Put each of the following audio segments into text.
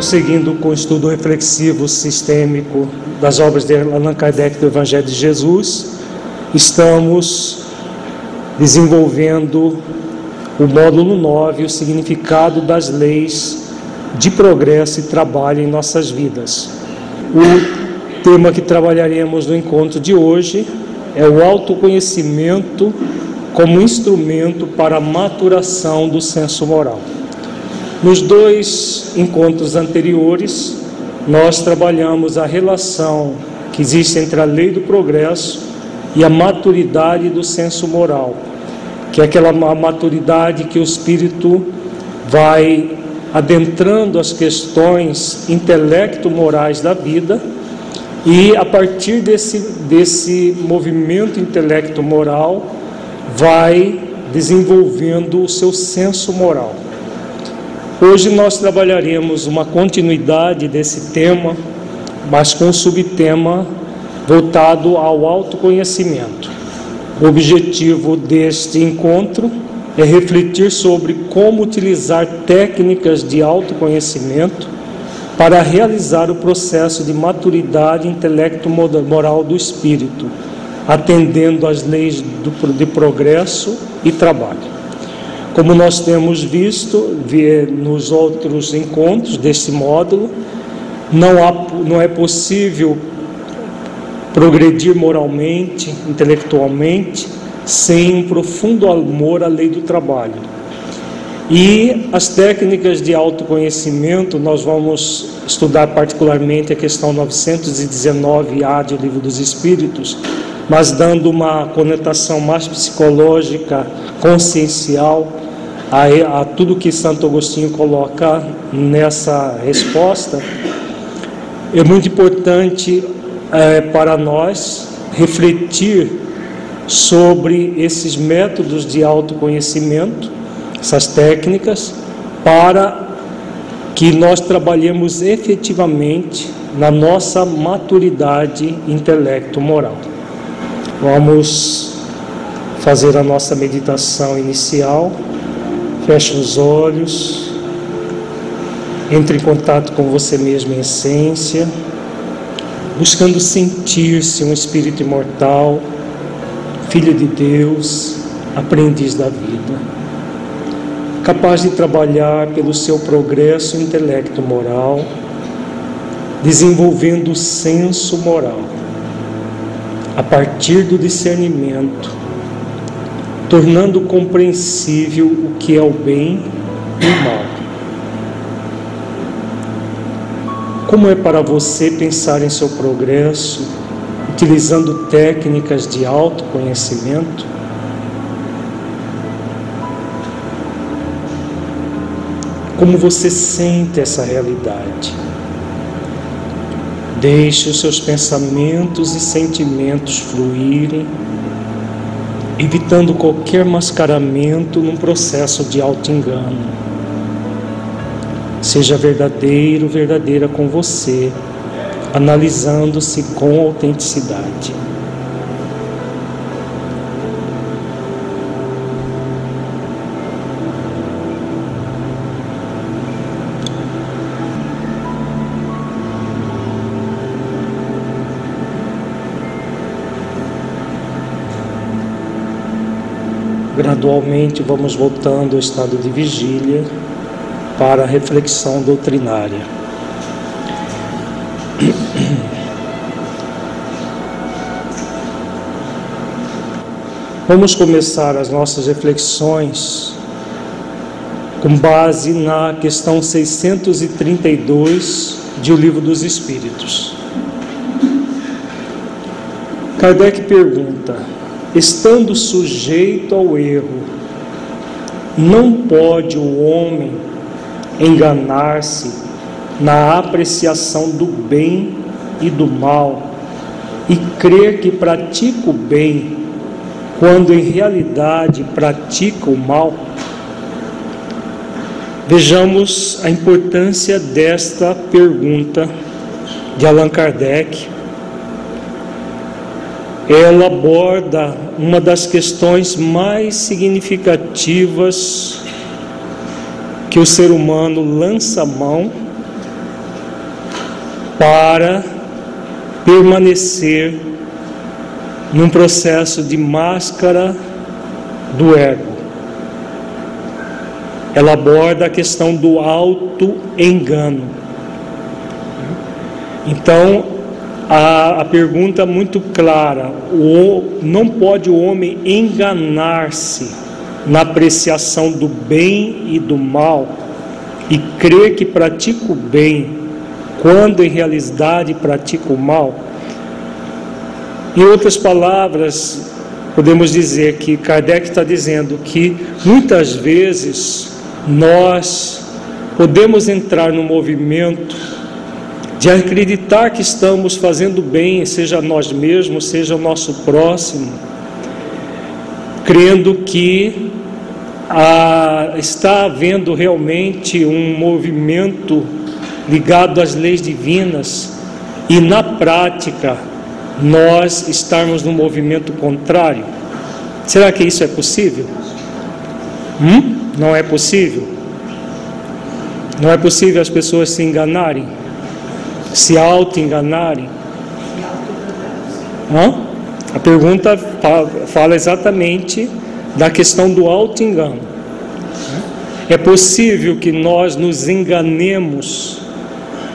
prosseguindo com o estudo reflexivo sistêmico das obras de Allan Kardec do Evangelho de Jesus, estamos desenvolvendo o módulo 9, o significado das leis de progresso e trabalho em nossas vidas. O tema que trabalharemos no encontro de hoje é o autoconhecimento como instrumento para a maturação do senso moral. Nos dois encontros anteriores, nós trabalhamos a relação que existe entre a lei do progresso e a maturidade do senso moral, que é aquela maturidade que o espírito vai adentrando as questões intelecto-morais da vida e a partir desse, desse movimento intelecto-moral vai desenvolvendo o seu senso moral. Hoje nós trabalharemos uma continuidade desse tema, mas com um subtema voltado ao autoconhecimento. O objetivo deste encontro é refletir sobre como utilizar técnicas de autoconhecimento para realizar o processo de maturidade intelecto-moral do espírito, atendendo às leis de progresso e trabalho. Como nós temos visto nos outros encontros deste módulo, não, há, não é possível progredir moralmente, intelectualmente, sem um profundo amor à lei do trabalho. E as técnicas de autoconhecimento, nós vamos estudar particularmente a questão 919A do Livro dos Espíritos, mas dando uma conotação mais psicológica, consciencial, a, a tudo que Santo Agostinho coloca nessa resposta, é muito importante é, para nós refletir sobre esses métodos de autoconhecimento, essas técnicas, para que nós trabalhemos efetivamente na nossa maturidade intelecto-moral. Vamos fazer a nossa meditação inicial. Feche os olhos. Entre em contato com você mesmo em essência, buscando sentir-se um espírito imortal, filho de Deus, aprendiz da vida, capaz de trabalhar pelo seu progresso intelecto moral, desenvolvendo o senso moral a partir do discernimento tornando compreensível o que é o bem e o mal. Como é para você pensar em seu progresso utilizando técnicas de autoconhecimento? Como você sente essa realidade? Deixe os seus pensamentos e sentimentos fluírem evitando qualquer mascaramento num processo de auto-engano. Seja verdadeiro, verdadeira com você, analisando-se com autenticidade. Gradualmente vamos voltando ao estado de vigília para a reflexão doutrinária. Vamos começar as nossas reflexões com base na questão 632 de O Livro dos Espíritos. Kardec pergunta: estando sujeito ao erro, não pode o homem enganar-se na apreciação do bem e do mal e crer que pratica o bem quando em realidade pratica o mal? Vejamos a importância desta pergunta de Allan Kardec ela aborda uma das questões mais significativas que o ser humano lança mão para permanecer num processo de máscara do ego. Ela aborda a questão do auto-engano. Então, a, a pergunta muito clara: o, não pode o homem enganar-se na apreciação do bem e do mal e crer que pratica o bem quando em realidade pratica o mal? Em outras palavras, podemos dizer que Kardec está dizendo que muitas vezes nós podemos entrar no movimento de acreditar que estamos fazendo bem, seja nós mesmos, seja o nosso próximo, crendo que ah, está havendo realmente um movimento ligado às leis divinas e na prática nós estarmos no movimento contrário. Será que isso é possível? Hum? Não é possível? Não é possível as pessoas se enganarem, se auto-enganarem? A pergunta fala exatamente da questão do auto-engano. É possível que nós nos enganemos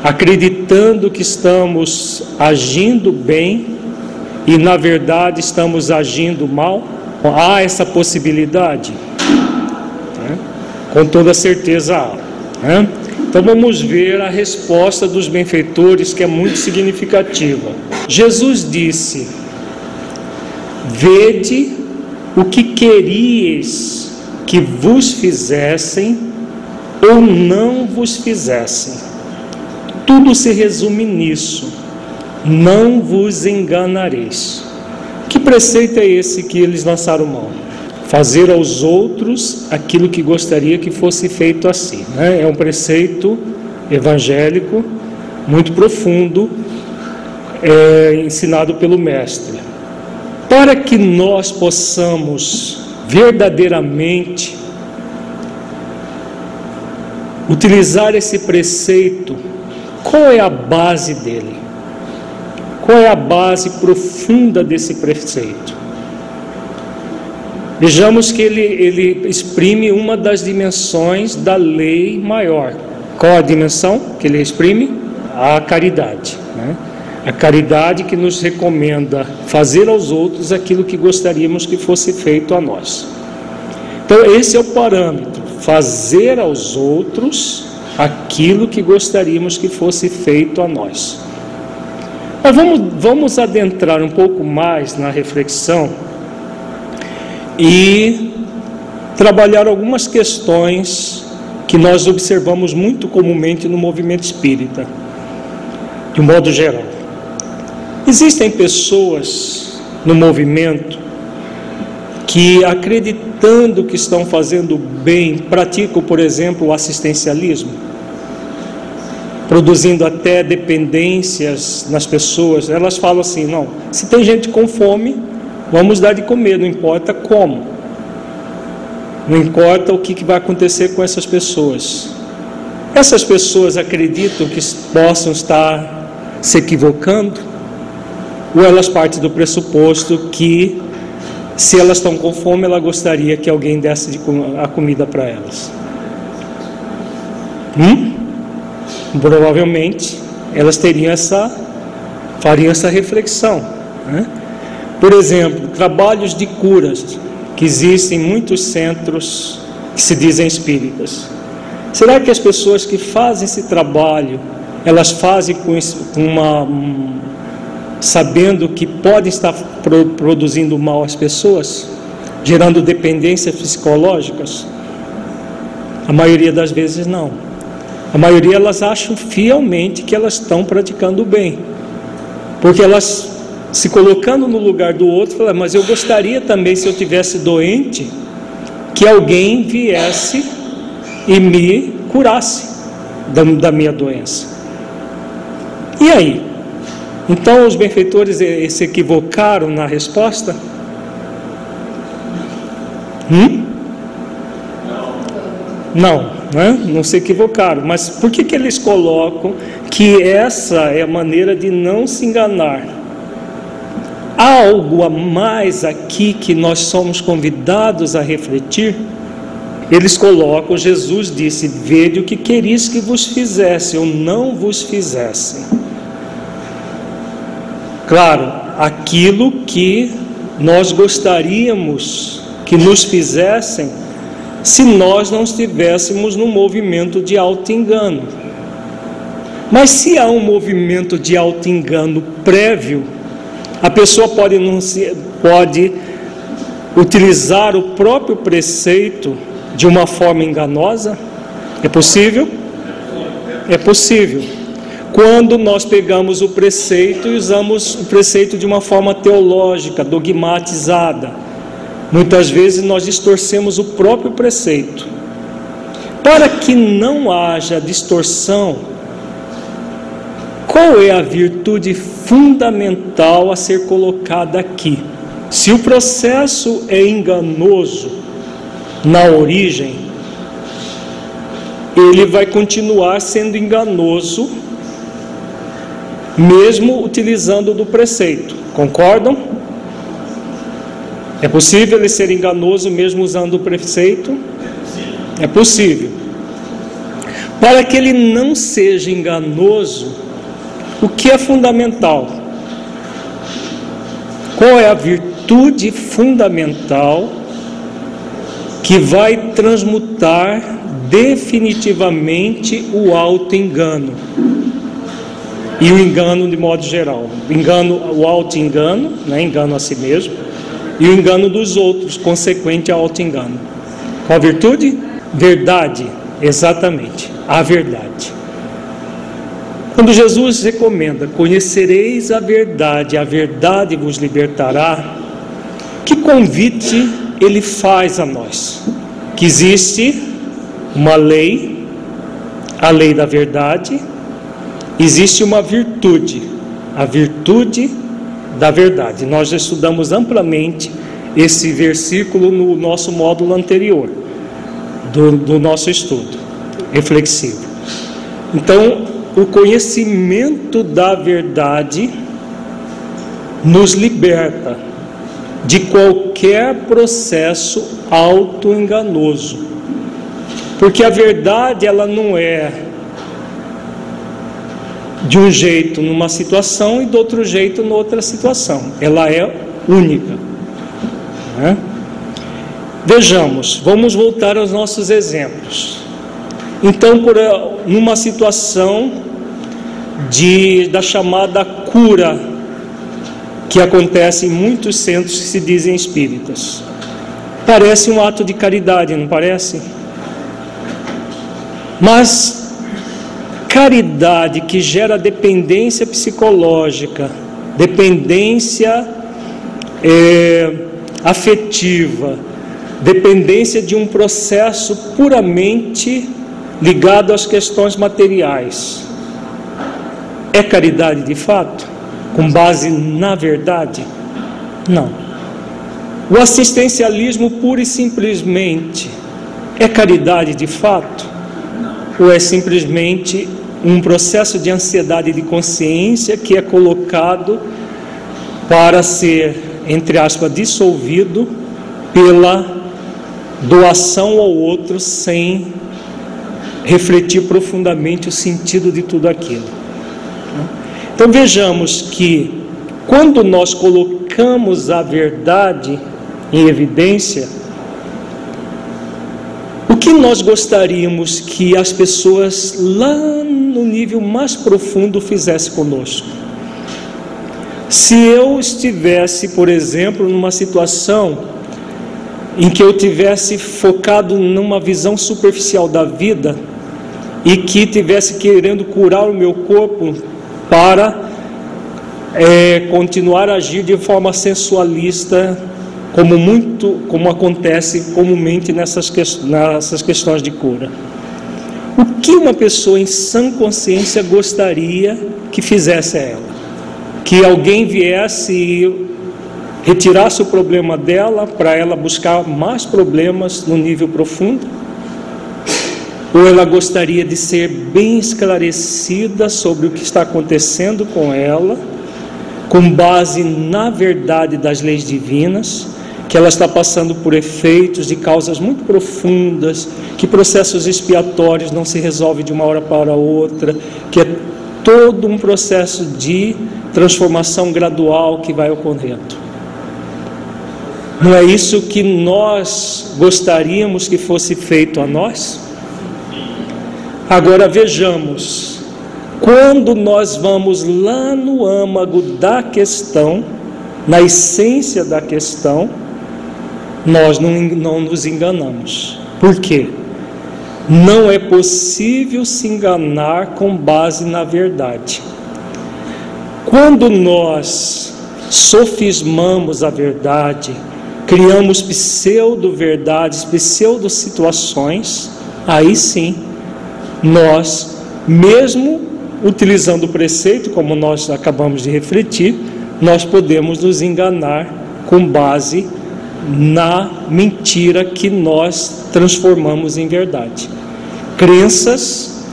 acreditando que estamos agindo bem e na verdade estamos agindo mal? Há essa possibilidade? Com toda certeza há. Né? Então vamos ver a resposta dos benfeitores que é muito significativa. Jesus disse: Vede o que queríeis que vos fizessem ou não vos fizessem. Tudo se resume nisso não vos enganareis. Que preceito é esse que eles lançaram mão? Fazer aos outros aquilo que gostaria que fosse feito assim. Né? É um preceito evangélico muito profundo, é, ensinado pelo Mestre. Para que nós possamos verdadeiramente utilizar esse preceito, qual é a base dele? Qual é a base profunda desse preceito? Vejamos que ele, ele exprime uma das dimensões da lei maior. Qual a dimensão que ele exprime? A caridade. Né? A caridade que nos recomenda fazer aos outros aquilo que gostaríamos que fosse feito a nós. Então, esse é o parâmetro: fazer aos outros aquilo que gostaríamos que fosse feito a nós. Mas vamos, vamos adentrar um pouco mais na reflexão e trabalhar algumas questões que nós observamos muito comumente no movimento espírita, de um modo geral. Existem pessoas no movimento que, acreditando que estão fazendo bem, praticam, por exemplo, o assistencialismo produzindo até dependências nas pessoas, elas falam assim: não, se tem gente com fome, vamos dar de comer, não importa como, não importa o que vai acontecer com essas pessoas. Essas pessoas acreditam que possam estar se equivocando, ou elas partem do pressuposto que, se elas estão com fome, ela gostaria que alguém desse a comida para elas. Hum? provavelmente elas teriam essa, fariam essa reflexão. Né? Por exemplo, trabalhos de curas que existem em muitos centros que se dizem espíritas. Será que as pessoas que fazem esse trabalho, elas fazem com uma sabendo que podem estar produzindo mal às pessoas, gerando dependências psicológicas? A maioria das vezes não. A maioria elas acham fielmente que elas estão praticando o bem, porque elas se colocando no lugar do outro, falam, mas eu gostaria também, se eu tivesse doente, que alguém viesse e me curasse da, da minha doença. E aí? Então os benfeitores se equivocaram na resposta? Hum? Não, né? não se equivocaram. Mas por que, que eles colocam que essa é a maneira de não se enganar? Algo a mais aqui que nós somos convidados a refletir? Eles colocam, Jesus disse: Vede o que queris que vos fizesse, ou não vos fizesse. Claro, aquilo que nós gostaríamos que nos fizessem se nós não estivéssemos no movimento de auto-engano. Mas se há um movimento de auto-engano prévio, a pessoa pode, pode utilizar o próprio preceito de uma forma enganosa? É possível? É possível. Quando nós pegamos o preceito e usamos o preceito de uma forma teológica, dogmatizada, muitas vezes nós distorcemos o próprio preceito. Para que não haja distorção, qual é a virtude fundamental a ser colocada aqui? Se o processo é enganoso, na origem, ele vai continuar sendo enganoso, mesmo utilizando do preceito. Concordam? É possível ele ser enganoso mesmo usando o preceito? É possível. Para que ele não seja enganoso, o que é fundamental? Qual é a virtude fundamental que vai transmutar definitivamente o auto-engano e o engano de modo geral. Engano, o auto-engano, né, engano a si mesmo, e o engano dos outros, consequente ao auto-engano. Qual a virtude? Verdade, exatamente, a verdade. Quando Jesus recomenda: Conhecereis a verdade, a verdade vos libertará, que convite ele faz a nós que existe uma lei, a lei da verdade, existe uma virtude, a virtude da verdade. Nós já estudamos amplamente esse versículo no nosso módulo anterior do, do nosso estudo reflexivo. Então, o conhecimento da verdade nos liberta de qualquer processo auto-enganoso. Porque a verdade ela não é de um jeito numa situação e de outro jeito noutra situação. Ela é única. Né? Vejamos, vamos voltar aos nossos exemplos. Então, por numa situação de da chamada cura que acontece em muitos centros que se dizem espíritas. Parece um ato de caridade, não parece? Mas caridade que gera dependência psicológica, dependência é, afetiva, dependência de um processo puramente ligado às questões materiais. É caridade de fato? com base na verdade? Não. O assistencialismo pura e simplesmente é caridade de fato? Ou é simplesmente um processo de ansiedade de consciência que é colocado para ser, entre aspas, dissolvido pela doação ao outro sem refletir profundamente o sentido de tudo aquilo? Então vejamos que quando nós colocamos a verdade em evidência, o que nós gostaríamos que as pessoas lá no nível mais profundo fizessem conosco? Se eu estivesse, por exemplo, numa situação em que eu tivesse focado numa visão superficial da vida e que tivesse querendo curar o meu corpo para é, continuar a agir de forma sensualista, como muito, como acontece comumente nessas, que, nessas questões de cura. O que uma pessoa em sã consciência gostaria que fizesse a ela? Que alguém viesse e retirasse o problema dela para ela buscar mais problemas no nível profundo? Ou ela gostaria de ser bem esclarecida sobre o que está acontecendo com ela, com base na verdade das leis divinas, que ela está passando por efeitos de causas muito profundas, que processos expiatórios não se resolvem de uma hora para outra, que é todo um processo de transformação gradual que vai ocorrendo. Não é isso que nós gostaríamos que fosse feito a nós? Agora vejamos, quando nós vamos lá no âmago da questão, na essência da questão, nós não, não nos enganamos. Por quê? Não é possível se enganar com base na verdade. Quando nós sofismamos a verdade, criamos pseudo-verdades, pseudo-situações, aí sim nós, mesmo utilizando o preceito, como nós acabamos de refletir, nós podemos nos enganar com base na mentira que nós transformamos em verdade. Crenças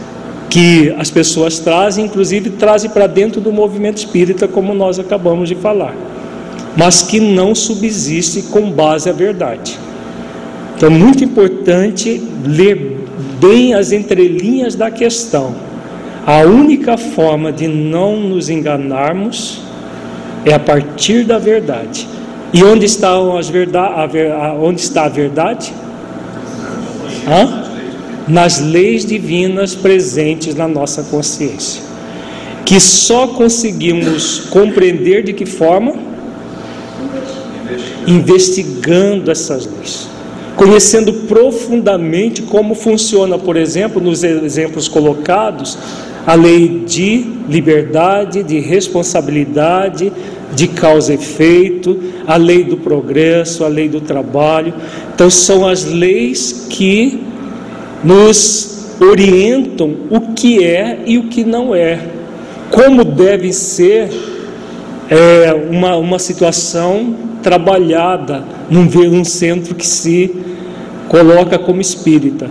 que as pessoas trazem, inclusive trazem para dentro do movimento espírita, como nós acabamos de falar, mas que não subsiste com base à verdade. Então, é muito importante ler bem as entrelinhas da questão. A única forma de não nos enganarmos é a partir da verdade. E onde está, as verdade, a, onde está a verdade? Hã? Nas leis divinas presentes na nossa consciência. Que só conseguimos compreender de que forma? Investigando essas leis conhecendo profundamente como funciona, por exemplo, nos exemplos colocados, a lei de liberdade, de responsabilidade, de causa e efeito, a lei do progresso, a lei do trabalho. Então, são as leis que nos orientam o que é e o que não é, como deve ser é, uma, uma situação trabalhada num, num centro que se coloca como espírita.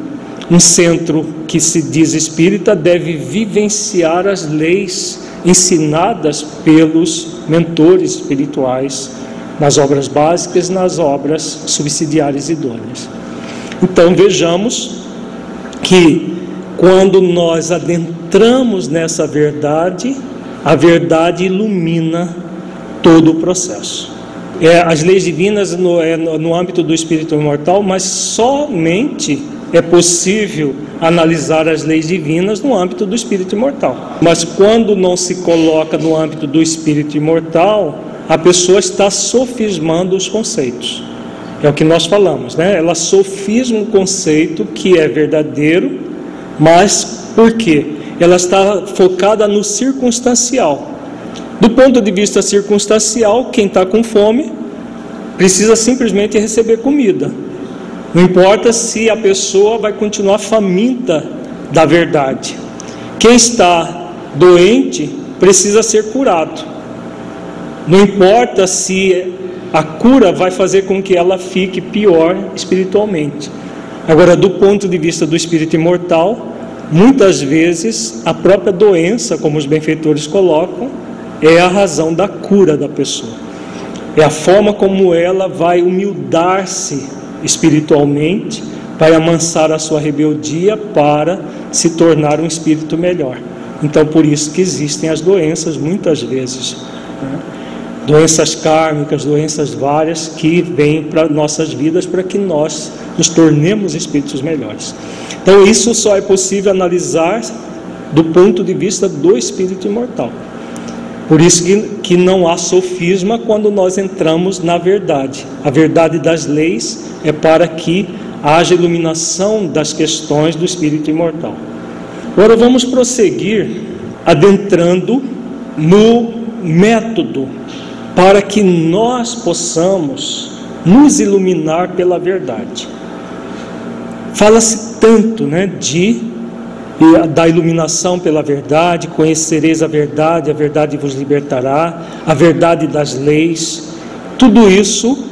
Um centro que se diz espírita deve vivenciar as leis ensinadas pelos mentores espirituais nas obras básicas, nas obras subsidiárias idôneas. Então vejamos que quando nós adentramos nessa verdade, a verdade ilumina todo o processo é, as leis divinas no, é, no âmbito do espírito imortal, mas somente é possível analisar as leis divinas no âmbito do espírito imortal. Mas quando não se coloca no âmbito do espírito imortal, a pessoa está sofismando os conceitos. É o que nós falamos, né? Ela sofisma um conceito que é verdadeiro, mas por quê? Ela está focada no circunstancial. Do ponto de vista circunstancial, quem está com fome precisa simplesmente receber comida. Não importa se a pessoa vai continuar faminta da verdade. Quem está doente precisa ser curado. Não importa se a cura vai fazer com que ela fique pior espiritualmente. Agora, do ponto de vista do espírito imortal, muitas vezes a própria doença, como os benfeitores colocam, é a razão da cura da pessoa. É a forma como ela vai humildar-se espiritualmente, vai amansar a sua rebeldia para se tornar um espírito melhor. Então, por isso que existem as doenças muitas vezes. Né? Doenças kármicas, doenças várias que vêm para nossas vidas para que nós nos tornemos espíritos melhores. Então, isso só é possível analisar do ponto de vista do espírito imortal. Por isso que, que não há sofisma quando nós entramos na verdade. A verdade das leis é para que haja iluminação das questões do espírito imortal. Agora vamos prosseguir adentrando no método para que nós possamos nos iluminar pela verdade. Fala-se tanto, né, de da iluminação pela verdade, conhecereis a verdade, a verdade vos libertará, a verdade das leis. Tudo isso,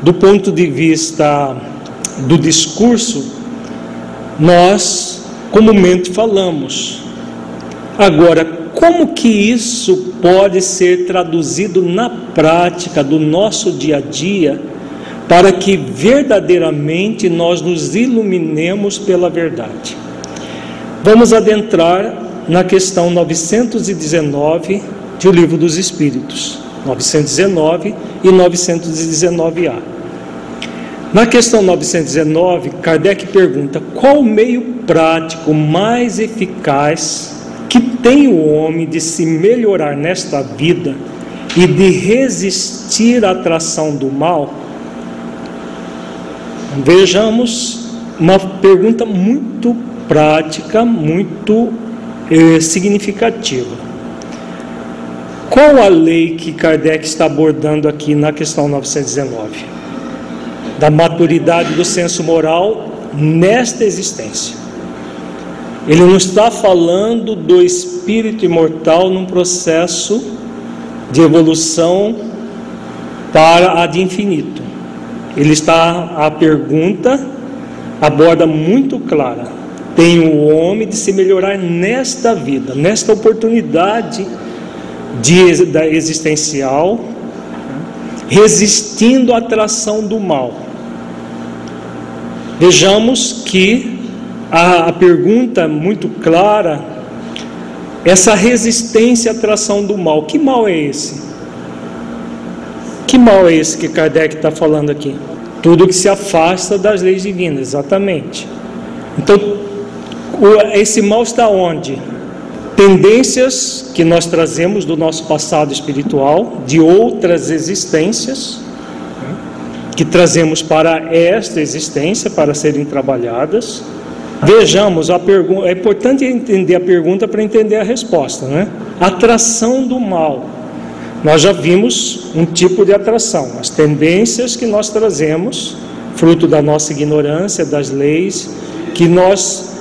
do ponto de vista do discurso, nós comumente falamos. Agora, como que isso pode ser traduzido na prática do nosso dia a dia para que verdadeiramente nós nos iluminemos pela verdade? Vamos adentrar na questão 919 de O Livro dos Espíritos, 919 e 919A. Na questão 919, Kardec pergunta: qual o meio prático mais eficaz que tem o homem de se melhorar nesta vida e de resistir à atração do mal? Vejamos uma pergunta muito prática, muito eh, significativa. Qual a lei que Kardec está abordando aqui na questão 919? Da maturidade do senso moral nesta existência. Ele não está falando do espírito imortal num processo de evolução para a de infinito. Ele está a pergunta aborda muito clara tem o homem de se melhorar nesta vida, nesta oportunidade de, da existencial, resistindo à atração do mal. Vejamos que a, a pergunta muito clara, essa resistência à atração do mal, que mal é esse? Que mal é esse que Kardec está falando aqui? Tudo que se afasta das leis divinas, exatamente. Então, esse mal está onde? Tendências que nós trazemos do nosso passado espiritual, de outras existências, que trazemos para esta existência para serem trabalhadas. Vejamos a pergunta, é importante entender a pergunta para entender a resposta, né? Atração do mal. Nós já vimos um tipo de atração, as tendências que nós trazemos, fruto da nossa ignorância das leis, que nós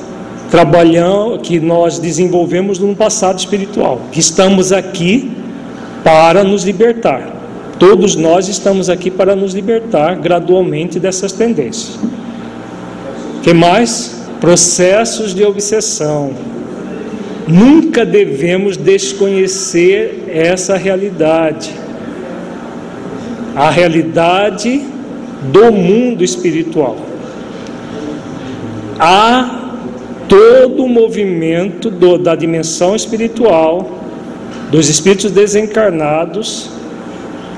trabalhamos, que nós desenvolvemos no passado espiritual, que estamos aqui para nos libertar. Todos nós estamos aqui para nos libertar gradualmente dessas tendências. Que mais? Processos de obsessão. Nunca devemos desconhecer essa realidade. A realidade do mundo espiritual. Há todo o movimento do, da dimensão espiritual, dos espíritos desencarnados,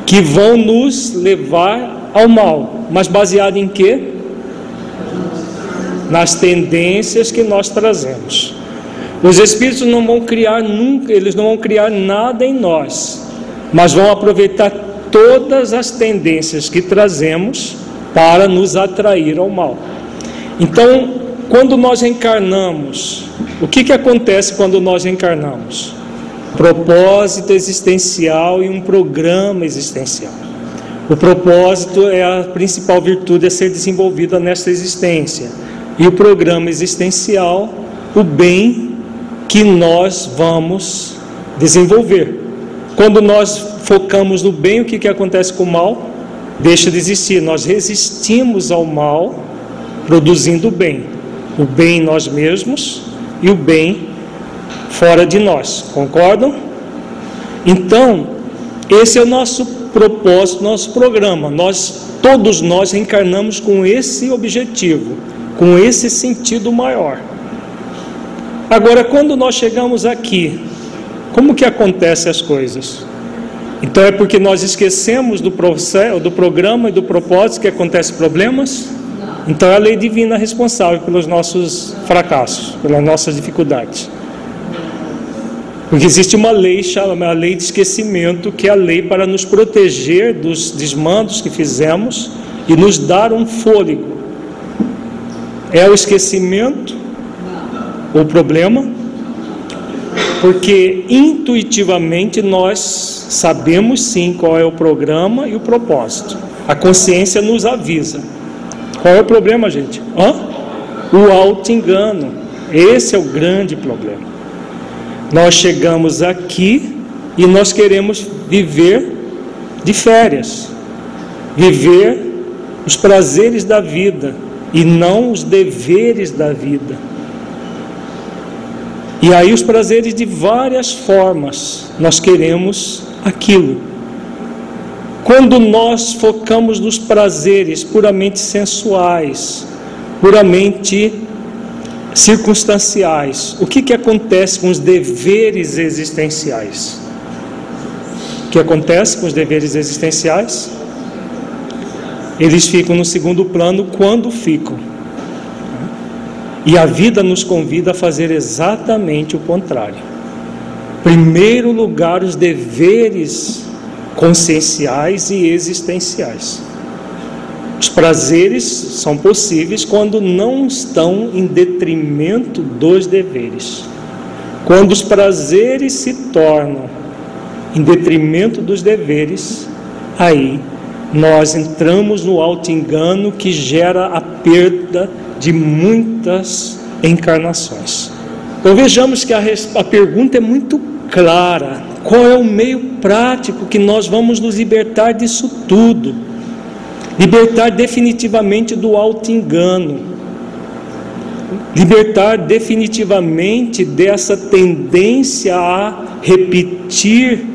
que vão nos levar ao mal, mas baseado em quê? Nas tendências que nós trazemos. Os espíritos não vão criar nunca, eles não vão criar nada em nós, mas vão aproveitar todas as tendências que trazemos para nos atrair ao mal. Então, quando nós encarnamos, o que, que acontece quando nós encarnamos? Propósito existencial e um programa existencial. O propósito é a principal virtude a ser desenvolvida nesta existência. E o programa existencial, o bem que nós vamos desenvolver. Quando nós focamos no bem, o que, que acontece com o mal? Deixa de existir. Nós resistimos ao mal, produzindo o bem o bem em nós mesmos e o bem fora de nós. Concordam? Então, esse é o nosso propósito, nosso programa. Nós todos nós reencarnamos com esse objetivo, com esse sentido maior. Agora, quando nós chegamos aqui, como que acontecem as coisas? Então é porque nós esquecemos do processo, do programa e do propósito que acontecem problemas? Então é a lei divina responsável pelos nossos fracassos, pelas nossas dificuldades. Porque existe uma lei chamada lei de esquecimento, que é a lei para nos proteger dos desmandos que fizemos e nos dar um fôlego. É o esquecimento o problema? Porque intuitivamente nós sabemos sim qual é o programa e o propósito. A consciência nos avisa. Qual é o problema, gente? Hã? O auto-engano. Esse é o grande problema. Nós chegamos aqui e nós queremos viver de férias, viver os prazeres da vida e não os deveres da vida. E aí os prazeres de várias formas, nós queremos aquilo. Quando nós focamos nos prazeres puramente sensuais, puramente circunstanciais, o que, que acontece com os deveres existenciais? O que acontece com os deveres existenciais? Eles ficam no segundo plano quando ficam. E a vida nos convida a fazer exatamente o contrário. Primeiro lugar, os deveres conscienciais e existenciais. Os prazeres são possíveis quando não estão em detrimento dos deveres. Quando os prazeres se tornam em detrimento dos deveres, aí nós entramos no alto engano que gera a perda de muitas encarnações. Então vejamos que a, a pergunta é muito clara: qual é o meio prático que nós vamos nos libertar disso tudo? Libertar definitivamente do alto engano, libertar definitivamente dessa tendência a repetir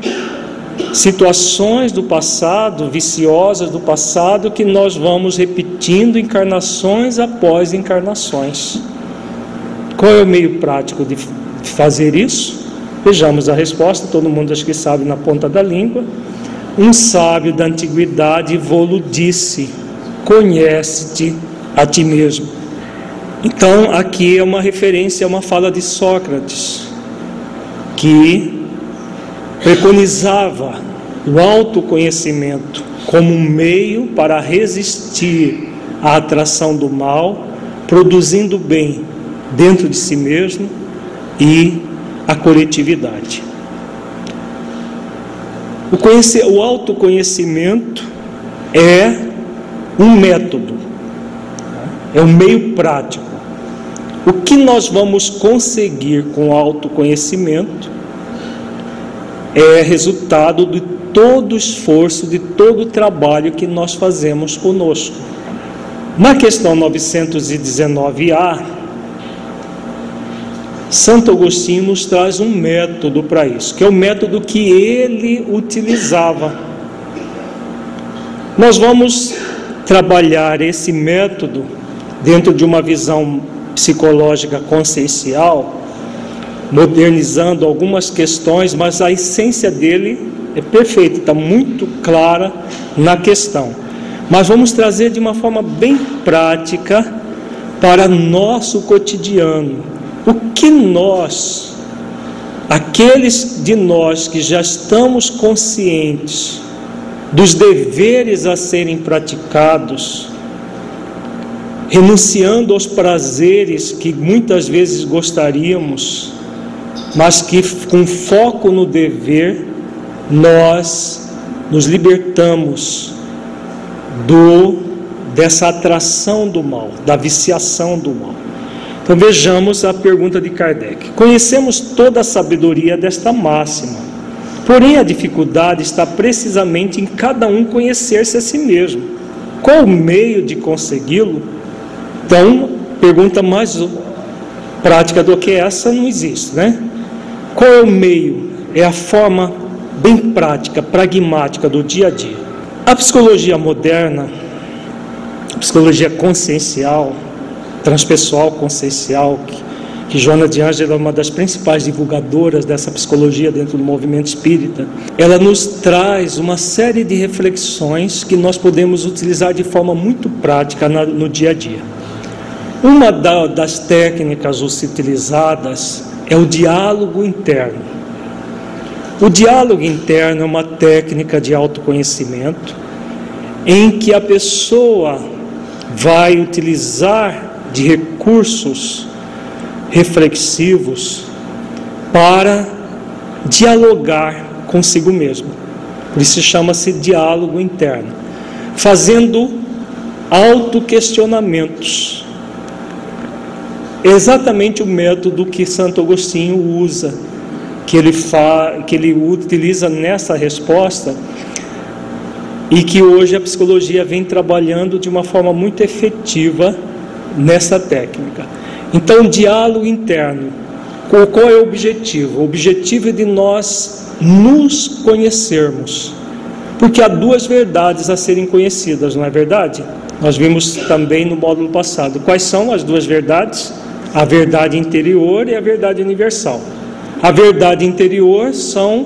situações do passado, viciosas do passado, que nós vamos repetindo encarnações após encarnações. Qual é o meio prático de fazer isso? Vejamos a resposta, todo mundo acho que sabe na ponta da língua. Um sábio da antiguidade vou disse: Conhece-te a ti mesmo. Então, aqui é uma referência a uma fala de Sócrates, que preconizava o autoconhecimento como um meio para resistir à atração do mal, produzindo bem dentro de si mesmo e a coletividade. O, conhecer, o autoconhecimento é um método, é um meio prático. O que nós vamos conseguir com o autoconhecimento é resultado de todo esforço, de todo o trabalho que nós fazemos conosco. Na questão 919A, Santo Agostinho nos traz um método para isso, que é o método que ele utilizava. Nós vamos trabalhar esse método dentro de uma visão psicológica consciencial modernizando algumas questões, mas a essência dele é perfeita, está muito clara na questão. Mas vamos trazer de uma forma bem prática para nosso cotidiano. O que nós, aqueles de nós que já estamos conscientes dos deveres a serem praticados, renunciando aos prazeres que muitas vezes gostaríamos, mas que com foco no dever nós nos libertamos do dessa atração do mal, da viciação do mal. Então vejamos a pergunta de Kardec. Conhecemos toda a sabedoria desta máxima. Porém a dificuldade está precisamente em cada um conhecer-se a si mesmo. Qual o meio de consegui-lo? Então, pergunta mais prática do que essa não existe, né? Qual é o meio? É a forma bem prática, pragmática do dia a dia. A psicologia moderna, a psicologia consciencial, transpessoal consciencial, que, que Joana de Ângela é uma das principais divulgadoras dessa psicologia dentro do movimento espírita, ela nos traz uma série de reflexões que nós podemos utilizar de forma muito prática no dia a dia. Uma das técnicas utilizadas é o diálogo interno. O diálogo interno é uma técnica de autoconhecimento em que a pessoa vai utilizar de recursos reflexivos para dialogar consigo mesmo. Por isso chama-se diálogo interno, fazendo autoquestionamentos exatamente o método que Santo Agostinho usa, que ele, fa, que ele utiliza nessa resposta e que hoje a psicologia vem trabalhando de uma forma muito efetiva nessa técnica. Então, diálogo interno. qual é o objetivo? O objetivo é de nós nos conhecermos. Porque há duas verdades a serem conhecidas, não é verdade? Nós vimos também no módulo passado. Quais são as duas verdades? A verdade interior e a verdade universal. A verdade interior são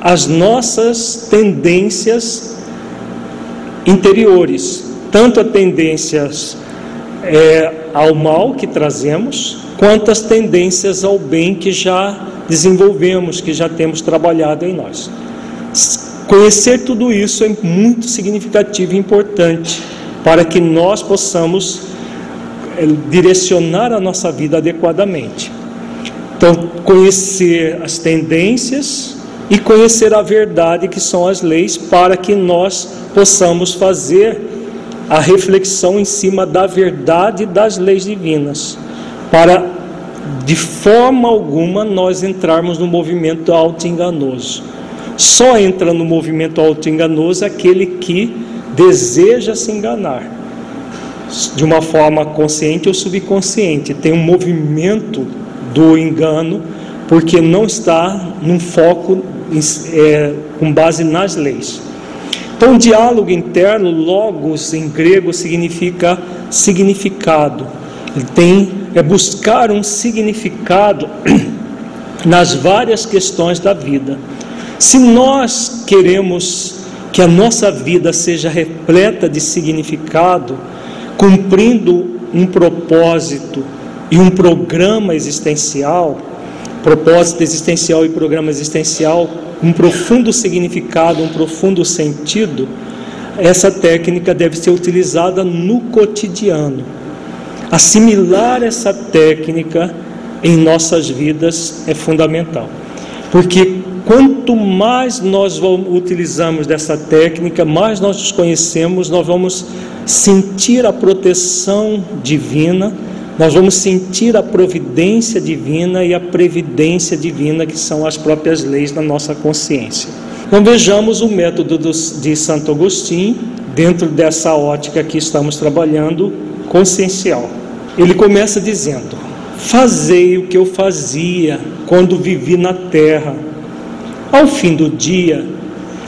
as nossas tendências interiores, tanto as tendências é, ao mal que trazemos, quanto as tendências ao bem que já desenvolvemos, que já temos trabalhado em nós. Conhecer tudo isso é muito significativo e importante para que nós possamos direcionar a nossa vida adequadamente. Então, conhecer as tendências e conhecer a verdade que são as leis, para que nós possamos fazer a reflexão em cima da verdade das leis divinas, para de forma alguma nós entrarmos no movimento auto-enganoso. Só entra no movimento auto-enganoso aquele que deseja se enganar, de uma forma consciente ou subconsciente. Tem um movimento do engano, porque não está num foco é, com base nas leis. Então, diálogo interno, logos em grego significa significado. Ele tem é buscar um significado nas várias questões da vida. Se nós queremos que a nossa vida seja repleta de significado, cumprindo um propósito e um programa existencial, propósito existencial e programa existencial, um profundo significado, um profundo sentido, essa técnica deve ser utilizada no cotidiano. Assimilar essa técnica em nossas vidas é fundamental, porque Quanto mais nós utilizamos dessa técnica, mais nós nos conhecemos, nós vamos sentir a proteção divina, nós vamos sentir a providência divina e a previdência divina, que são as próprias leis da nossa consciência. Então vejamos o método de Santo Agostinho, dentro dessa ótica que estamos trabalhando, consciencial. Ele começa dizendo: Fazei o que eu fazia quando vivi na terra ao fim do dia,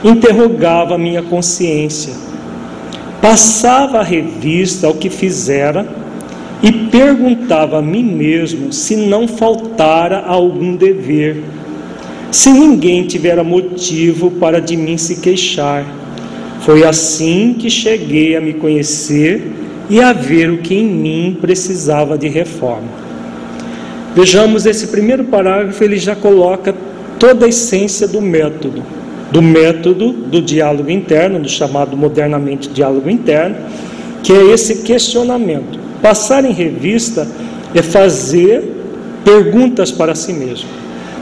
interrogava minha consciência, passava a revista ao que fizera e perguntava a mim mesmo se não faltara algum dever, se ninguém tivera motivo para de mim se queixar. Foi assim que cheguei a me conhecer e a ver o que em mim precisava de reforma. Vejamos esse primeiro parágrafo, ele já coloca toda a essência do método, do método do diálogo interno, do chamado modernamente diálogo interno, que é esse questionamento. Passar em revista é fazer perguntas para si mesmo.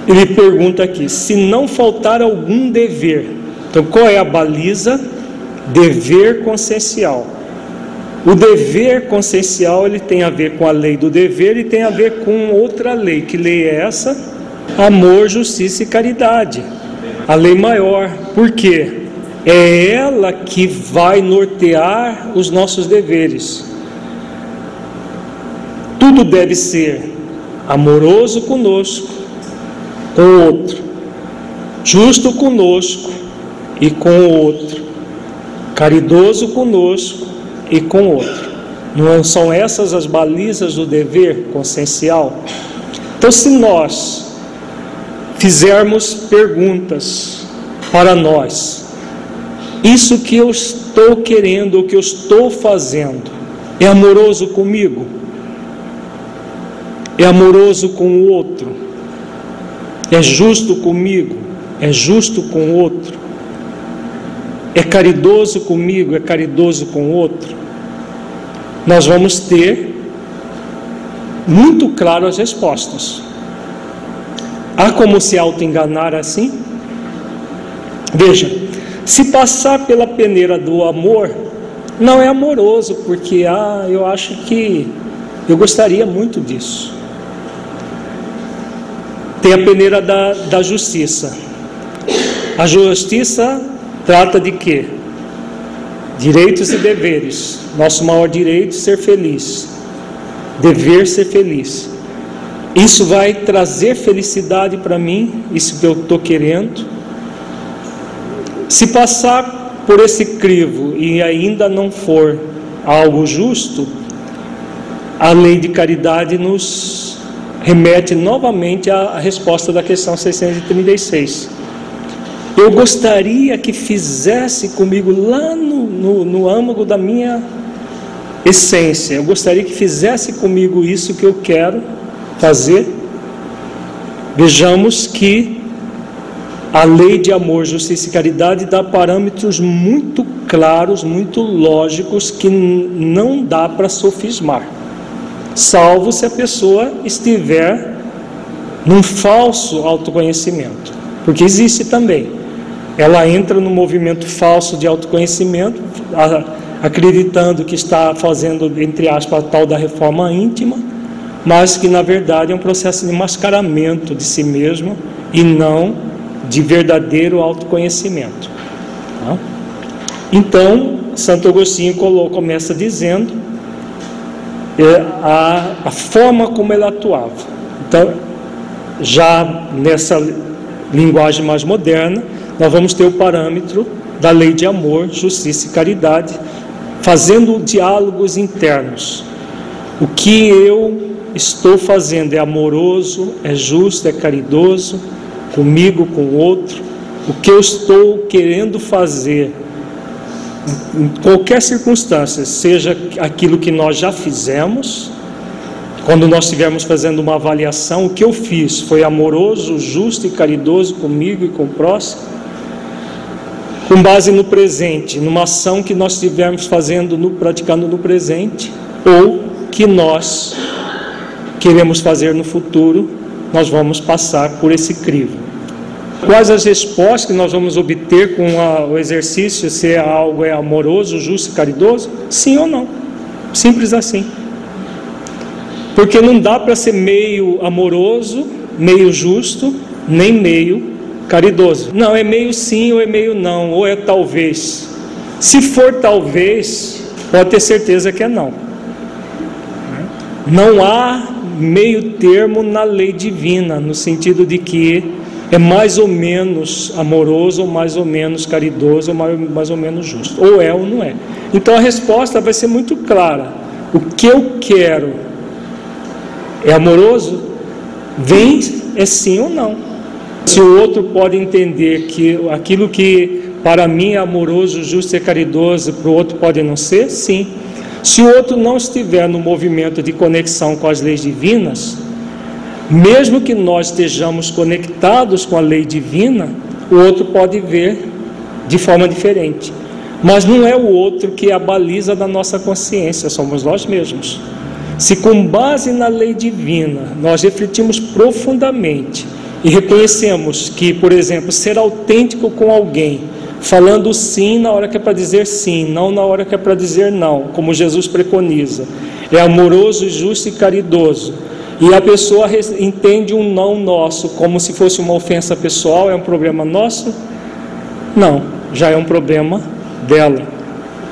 Ele pergunta aqui: se não faltar algum dever, então qual é a baliza? Dever consciencial. O dever consciencial ele tem a ver com a lei do dever e tem a ver com outra lei. Que lei é essa? Amor, justiça e caridade. A lei maior. Por quê? É ela que vai nortear os nossos deveres. Tudo deve ser amoroso conosco, com o outro, justo conosco e com o outro, caridoso conosco e com o outro. Não são essas as balizas do dever consciencial? Então, se nós fizermos perguntas para nós. Isso que eu estou querendo, o que eu estou fazendo, é amoroso comigo? É amoroso com o outro? É justo comigo? É justo com o outro? É caridoso comigo? É caridoso com o outro? Nós vamos ter muito claro as respostas. Há como se auto-enganar assim? Veja, se passar pela peneira do amor, não é amoroso, porque ah, eu acho que eu gostaria muito disso. Tem a peneira da, da justiça. A justiça trata de quê? Direitos e deveres. Nosso maior direito é ser feliz. Dever ser feliz. Isso vai trazer felicidade para mim, isso que eu estou querendo. Se passar por esse crivo e ainda não for algo justo, a lei de caridade nos remete novamente à resposta da questão 636. Eu gostaria que fizesse comigo lá no, no, no âmago da minha essência, eu gostaria que fizesse comigo isso que eu quero fazer. Vejamos que a lei de amor, justiça e caridade dá parâmetros muito claros, muito lógicos, que não dá para sofismar, salvo se a pessoa estiver num falso autoconhecimento, porque existe também. Ela entra no movimento falso de autoconhecimento, acreditando que está fazendo, entre aspas, a tal da reforma íntima, mas que na verdade é um processo de mascaramento de si mesmo e não de verdadeiro autoconhecimento. Tá? Então, Santo Agostinho começa dizendo é, a, a forma como ele atuava. Então, já nessa linguagem mais moderna, nós vamos ter o parâmetro da lei de amor, justiça e caridade, fazendo diálogos internos. O que eu estou fazendo é amoroso, é justo, é caridoso comigo, com o outro? O que eu estou querendo fazer em qualquer circunstância, seja aquilo que nós já fizemos, quando nós estivermos fazendo uma avaliação, o que eu fiz foi amoroso, justo e caridoso comigo e com o próximo? Com base no presente, numa ação que nós estivermos fazendo, no, praticando no presente, ou que nós queremos fazer no futuro, nós vamos passar por esse crivo. Quais as respostas que nós vamos obter com a, o exercício, se é algo é amoroso, justo e caridoso? Sim ou não. Simples assim. Porque não dá para ser meio amoroso, meio justo, nem meio caridoso. Não, é meio sim ou é meio não, ou é talvez. Se for talvez, pode ter certeza que é não. Não há meio termo na lei divina, no sentido de que é mais ou menos amoroso, ou mais ou menos caridoso, ou mais, ou menos justo. Ou é ou não é. Então a resposta vai ser muito clara. O que eu quero é amoroso? Vem é sim ou não. Se o outro pode entender que aquilo que para mim é amoroso, justo e caridoso, para o outro pode não ser, sim. Se o outro não estiver no movimento de conexão com as leis divinas, mesmo que nós estejamos conectados com a lei divina, o outro pode ver de forma diferente. Mas não é o outro que é a baliza da nossa consciência, somos nós mesmos. Se com base na lei divina nós refletimos profundamente e reconhecemos que, por exemplo, ser autêntico com alguém, falando sim na hora que é para dizer sim, não na hora que é para dizer não, como Jesus preconiza, é amoroso, justo e caridoso e a pessoa entende um não nosso como se fosse uma ofensa pessoal, é um problema nosso? Não, já é um problema dela.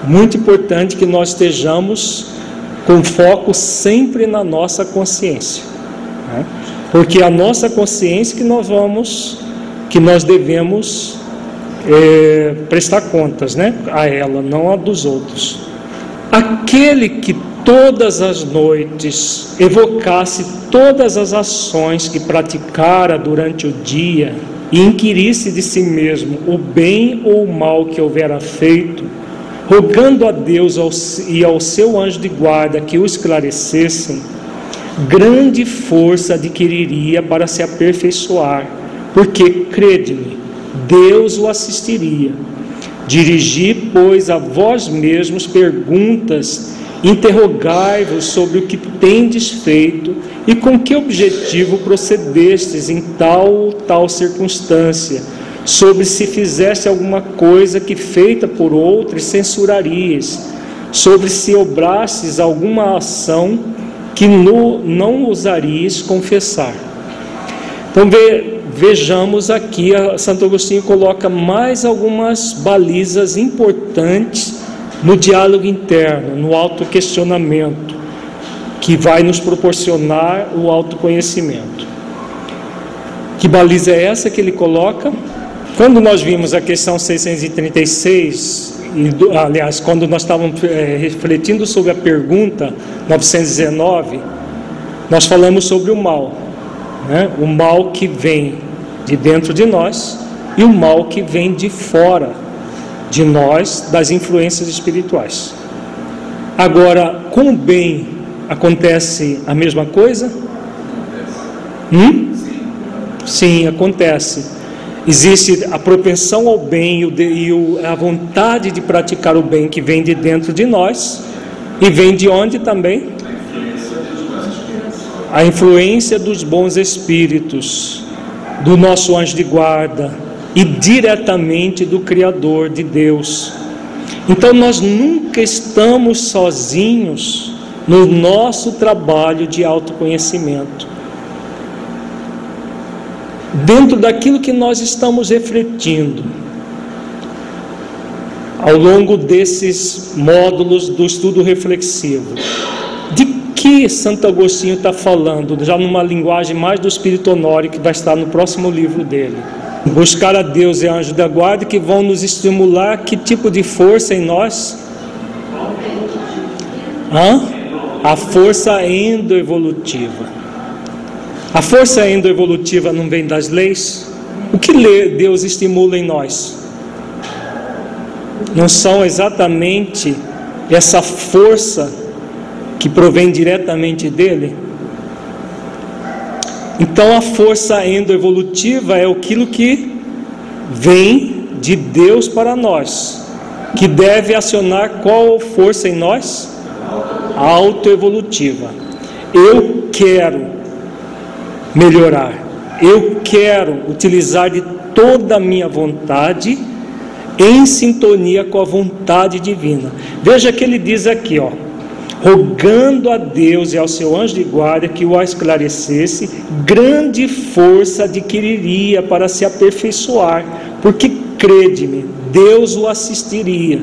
Muito importante que nós estejamos com foco sempre na nossa consciência, né? porque a nossa consciência que nós vamos, que nós devemos é, prestar contas, né? A ela, não a dos outros. Aquele que todas as noites evocasse todas as ações que praticara durante o dia e inquirisse de si mesmo o bem ou o mal que houvera feito, rogando a Deus e ao seu anjo de guarda que o esclarecessem, grande força adquiriria para se aperfeiçoar, porque, crede-me, Deus o assistiria. Dirigi, pois, a vós mesmos perguntas Interrogai-vos sobre o que tendes feito e com que objetivo procedestes em tal ou tal circunstância, sobre se fizesse alguma coisa que feita por outros censurarias, sobre se obrasses alguma ação que no, não ousarias confessar. Então ve, vejamos aqui, Santo Agostinho coloca mais algumas balizas importantes no diálogo interno, no autoquestionamento, que vai nos proporcionar o autoconhecimento. Que baliza é essa que ele coloca? Quando nós vimos a questão 636, e, aliás, quando nós estávamos é, refletindo sobre a pergunta 919, nós falamos sobre o mal, né? o mal que vem de dentro de nós e o mal que vem de fora de nós, das influências espirituais. Agora, com o bem acontece a mesma coisa? Hum? Sim, acontece. Existe a propensão ao bem e a vontade de praticar o bem que vem de dentro de nós e vem de onde também? A influência dos bons espíritos, do nosso anjo de guarda e diretamente do Criador de Deus. Então nós nunca estamos sozinhos no nosso trabalho de autoconhecimento dentro daquilo que nós estamos refletindo ao longo desses módulos do estudo reflexivo. Que Santo Agostinho está falando, já numa linguagem mais do Espírito Honório, que vai estar no próximo livro dele. Buscar a Deus e anjo da guarda que vão nos estimular que tipo de força em nós? Hã? A força endoevolutiva. A força endoevolutiva não vem das leis? O que Deus estimula em nós? Não são exatamente essa força que provém diretamente dele? Então a força endoevolutiva é aquilo que vem de Deus para nós, que deve acionar qual força em nós? Autoevolutiva. Eu quero melhorar. Eu quero utilizar de toda a minha vontade em sintonia com a vontade divina. Veja que ele diz aqui, ó, rogando a Deus e ao seu anjo de guarda que o esclarecesse, grande força adquiriria para se aperfeiçoar, porque crede-me, Deus o assistiria.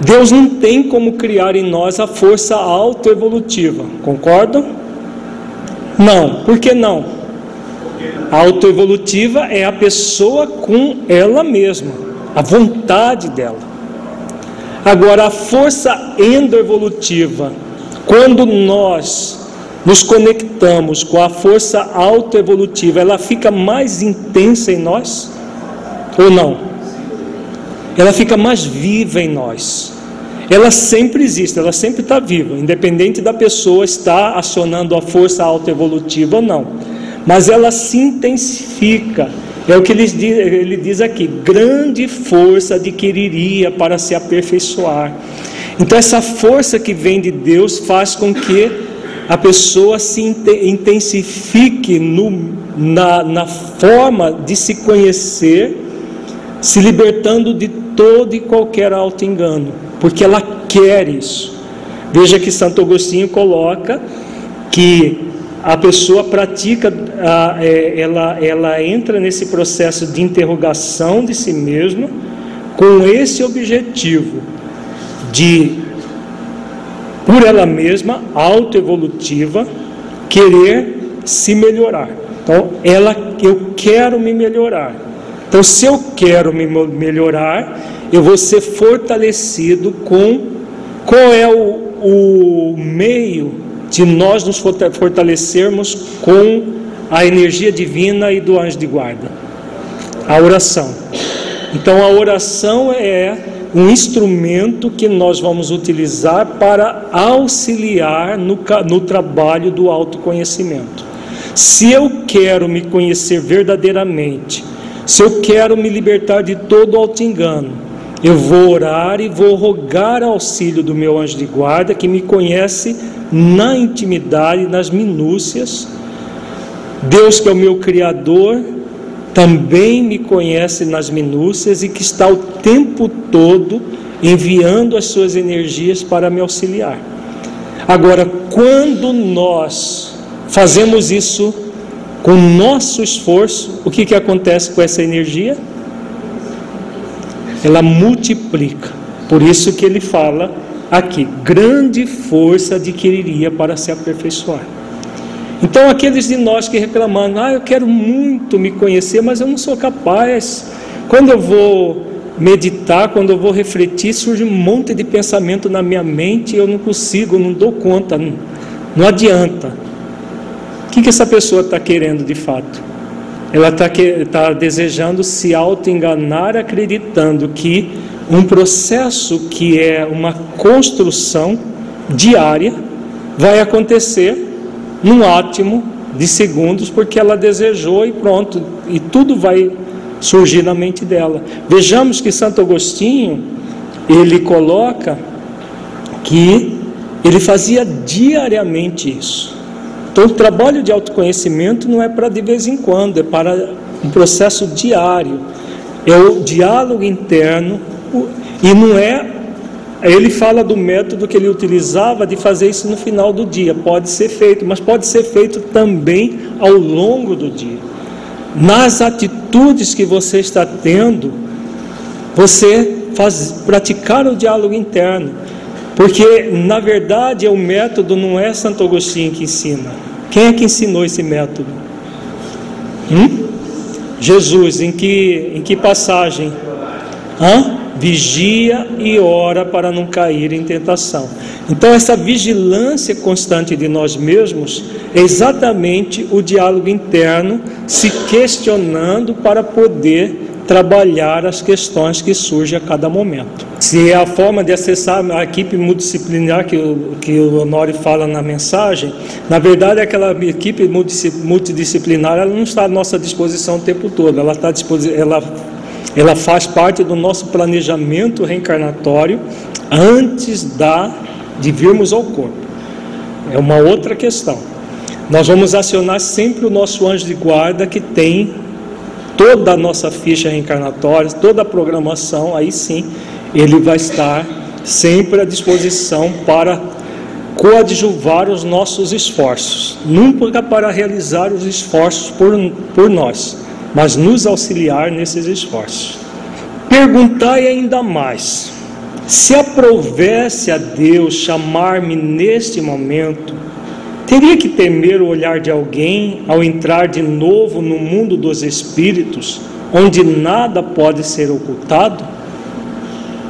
Deus não tem como criar em nós a força autoevolutiva, concordam? Não, por que não? A autoevolutiva é a pessoa com ela mesma, a vontade dela. Agora, a força endoevolutiva, quando nós nos conectamos com a força autoevolutiva, ela fica mais intensa em nós? Ou não? Ela fica mais viva em nós ela sempre existe, ela sempre está viva, independente da pessoa estar acionando a força autoevolutiva ou não. Mas ela se intensifica. É o que ele diz, ele diz aqui: grande força adquiriria para se aperfeiçoar. Então, essa força que vem de Deus faz com que a pessoa se intensifique no, na, na forma de se conhecer, se libertando de todo e qualquer auto-engano porque ela quer isso. Veja que Santo Agostinho coloca que a pessoa pratica, é, ela, ela entra nesse processo de interrogação de si mesma com esse objetivo de, por ela mesma, autoevolutiva, querer se melhorar. Então, ela, eu quero me melhorar. Então, se eu quero me melhorar, eu vou ser fortalecido com qual é o, o meio de nós nos fortalecermos com a energia divina e do anjo de guarda? A oração. Então a oração é um instrumento que nós vamos utilizar para auxiliar no, no trabalho do autoconhecimento. Se eu quero me conhecer verdadeiramente, se eu quero me libertar de todo auto-engano, eu vou orar e vou rogar auxílio do meu anjo de guarda que me conhece na intimidade, nas minúcias. Deus, que é o meu Criador, também me conhece nas minúcias e que está o tempo todo enviando as suas energias para me auxiliar. Agora, quando nós fazemos isso com nosso esforço, o que, que acontece com essa energia? ela multiplica. Por isso que ele fala aqui, grande força adquiriria para se aperfeiçoar. Então, aqueles de nós que reclamando, ah, eu quero muito me conhecer, mas eu não sou capaz. Quando eu vou meditar, quando eu vou refletir, surge um monte de pensamento na minha mente e eu não consigo, não dou conta, não, não adianta. O que, que essa pessoa está querendo de fato? Ela está tá desejando se auto-enganar, acreditando que um processo que é uma construção diária vai acontecer num átimo de segundos, porque ela desejou e pronto, e tudo vai surgir na mente dela. Vejamos que Santo Agostinho, ele coloca que ele fazia diariamente isso. Então, o trabalho de autoconhecimento não é para de vez em quando, é para um processo diário. É o diálogo interno e não é. Ele fala do método que ele utilizava de fazer isso no final do dia. Pode ser feito, mas pode ser feito também ao longo do dia nas atitudes que você está tendo, você faz, praticar o diálogo interno. Porque, na verdade, o método não é Santo Agostinho que ensina. Quem é que ensinou esse método? Hum? Jesus, em que, em que passagem? Hã? Vigia e ora para não cair em tentação. Então, essa vigilância constante de nós mesmos é exatamente o diálogo interno, se questionando para poder trabalhar as questões que surgem a cada momento. Se é a forma de acessar a equipe multidisciplinar que o, que o Honori fala na mensagem, na verdade aquela equipe multidisciplinar ela não está à nossa disposição o tempo todo, ela, está ela, ela faz parte do nosso planejamento reencarnatório antes da de virmos ao corpo. É uma outra questão. Nós vamos acionar sempre o nosso anjo de guarda que tem toda a nossa ficha reencarnatória, toda a programação, aí sim ele vai estar sempre à disposição para coadjuvar os nossos esforços, nunca para realizar os esforços por, por nós, mas nos auxiliar nesses esforços. Perguntai ainda mais: se aprovesse a Deus chamar-me neste momento, teria que temer o olhar de alguém ao entrar de novo no mundo dos espíritos, onde nada pode ser ocultado?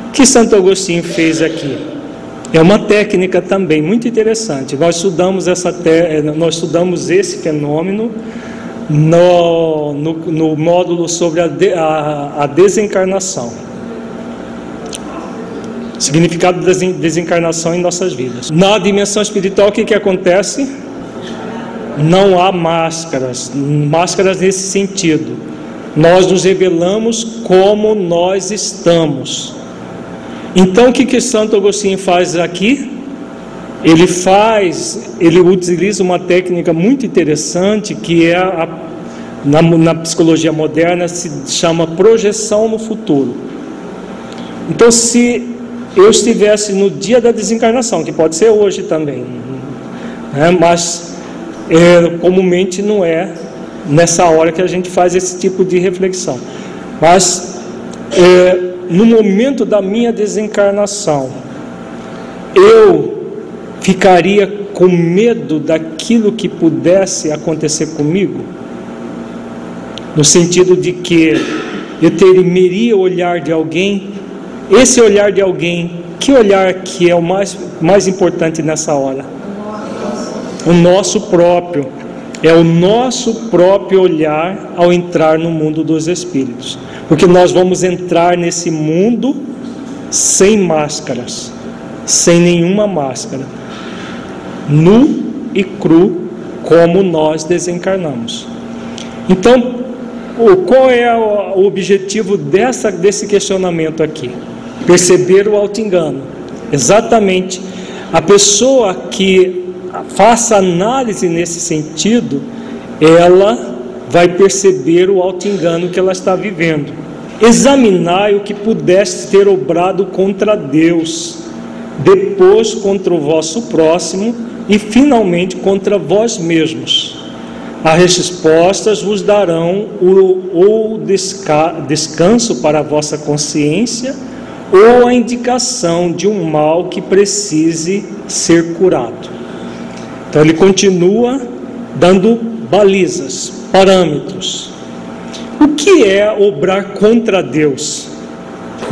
O que Santo Agostinho fez aqui? É uma técnica também muito interessante. Nós estudamos, essa nós estudamos esse fenômeno no, no, no módulo sobre a, de... a, a desencarnação significado da desencarnação em nossas vidas. Na dimensão espiritual, o que, que acontece? Não há máscaras, máscaras nesse sentido. Nós nos revelamos como nós estamos. Então, o que, que Santo Agostinho faz aqui? Ele faz, ele utiliza uma técnica muito interessante que é a, na, na psicologia moderna se chama projeção no futuro. Então, se eu estivesse no dia da desencarnação, que pode ser hoje também, né? mas é, comumente não é nessa hora que a gente faz esse tipo de reflexão. Mas é, no momento da minha desencarnação, eu ficaria com medo daquilo que pudesse acontecer comigo, no sentido de que eu temeria o olhar de alguém esse olhar de alguém, que olhar que é o mais, mais importante nessa hora? O nosso próprio. É o nosso próprio olhar ao entrar no mundo dos espíritos. Porque nós vamos entrar nesse mundo sem máscaras, sem nenhuma máscara, nu e cru, como nós desencarnamos. Então, qual é o objetivo dessa, desse questionamento aqui? perceber o auto-engano. Exatamente. A pessoa que faça análise nesse sentido, ela vai perceber o auto-engano que ela está vivendo. Examinai o que pudeste ter obrado contra Deus, depois contra o vosso próximo e finalmente contra vós mesmos. As respostas vos darão o, o descanso para a vossa consciência ou a indicação de um mal que precise ser curado. Então ele continua dando balizas, parâmetros. O que é obrar contra Deus?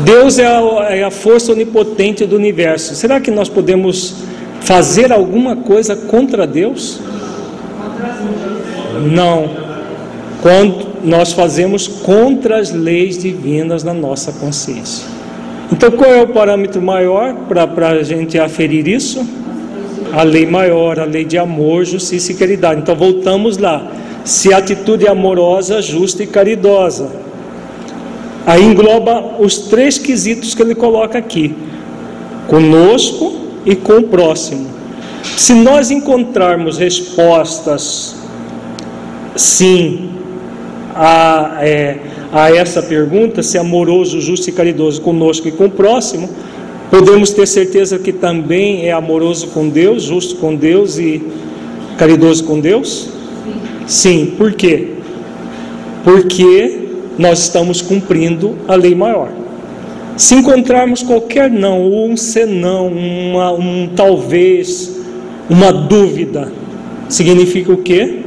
Deus é a, é a, força onipotente do universo. Será que nós podemos fazer alguma coisa contra Deus? Não. Quando nós fazemos contra as leis divinas na nossa consciência. Então, qual é o parâmetro maior para a gente aferir isso? A lei maior, a lei de amor, justiça e caridade. Então, voltamos lá. Se a atitude é amorosa, justa e caridosa. Aí engloba os três quesitos que ele coloca aqui: conosco e com o próximo. Se nós encontrarmos respostas sim a, é, a essa pergunta, se amoroso, justo e caridoso conosco e com o próximo, podemos ter certeza que também é amoroso com Deus, justo com Deus e caridoso com Deus? Sim, por quê? Porque nós estamos cumprindo a lei maior. Se encontrarmos qualquer não, ou um senão, uma, um talvez, uma dúvida, significa o quê?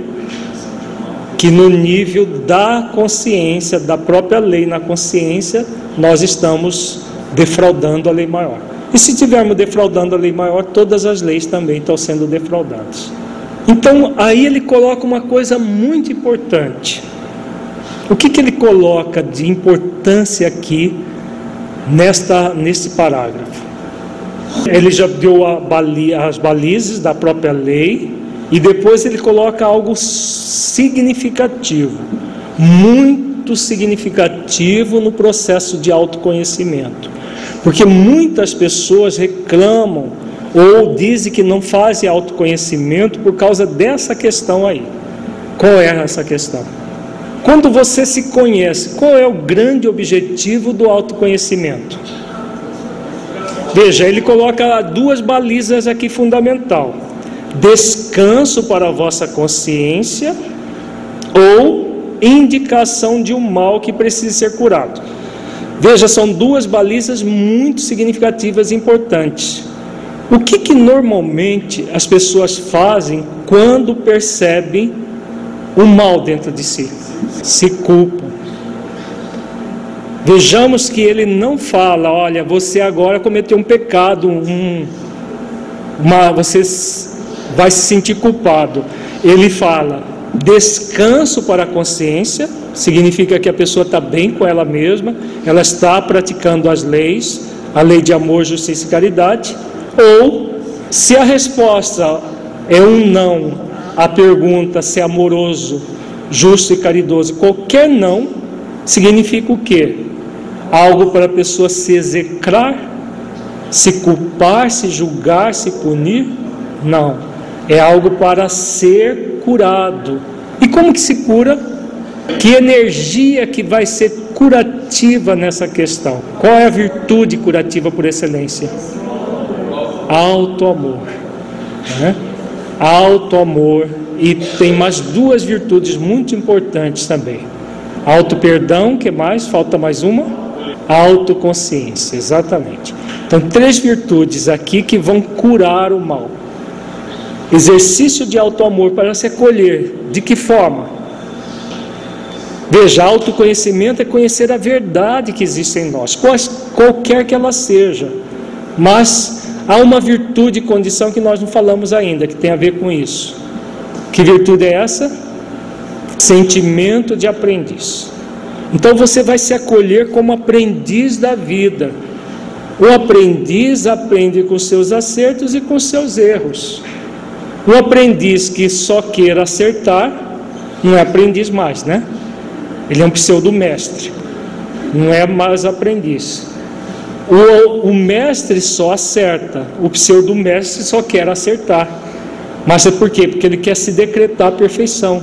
que no nível da consciência, da própria lei na consciência, nós estamos defraudando a lei maior. E se estivermos defraudando a lei maior, todas as leis também estão sendo defraudadas. Então, aí ele coloca uma coisa muito importante. O que, que ele coloca de importância aqui nesta, nesse parágrafo? Ele já deu bali, as balizas da própria lei, e depois ele coloca algo significativo, muito significativo no processo de autoconhecimento. Porque muitas pessoas reclamam ou dizem que não fazem autoconhecimento por causa dessa questão aí. Qual é essa questão? Quando você se conhece, qual é o grande objetivo do autoconhecimento? Veja, ele coloca duas balizas aqui fundamental descanso para a vossa consciência ou indicação de um mal que precisa ser curado. Veja, são duas balizas muito significativas e importantes. O que, que normalmente as pessoas fazem quando percebem o mal dentro de si? Se culpam. Vejamos que ele não fala, olha, você agora cometeu um pecado, um, uma, você vai se sentir culpado. Ele fala: descanso para a consciência, significa que a pessoa está bem com ela mesma, ela está praticando as leis, a lei de amor, justiça e caridade, ou se a resposta é um não, a pergunta se é amoroso, justo e caridoso, qualquer não, significa o quê? Algo para a pessoa se execrar, se culpar, se julgar, se punir? Não é algo para ser curado. E como que se cura? Que energia que vai ser curativa nessa questão? Qual é a virtude curativa por excelência? Alto amor. Né? Alto amor. E tem mais duas virtudes muito importantes também. Auto perdão, que mais? Falta mais uma? Autoconsciência, exatamente. Então, três virtudes aqui que vão curar o mal. Exercício de auto-amor para se acolher. De que forma? Veja, autoconhecimento é conhecer a verdade que existe em nós, qualquer que ela seja. Mas há uma virtude e condição que nós não falamos ainda, que tem a ver com isso. Que virtude é essa? Sentimento de aprendiz. Então você vai se acolher como aprendiz da vida. O aprendiz aprende com seus acertos e com seus erros. Um aprendiz que só queira acertar, não é aprendiz mais, né? Ele é um pseudo-mestre, não é mais aprendiz. O, o mestre só acerta, o pseudo-mestre só quer acertar. Mas é por quê? Porque ele quer se decretar a perfeição.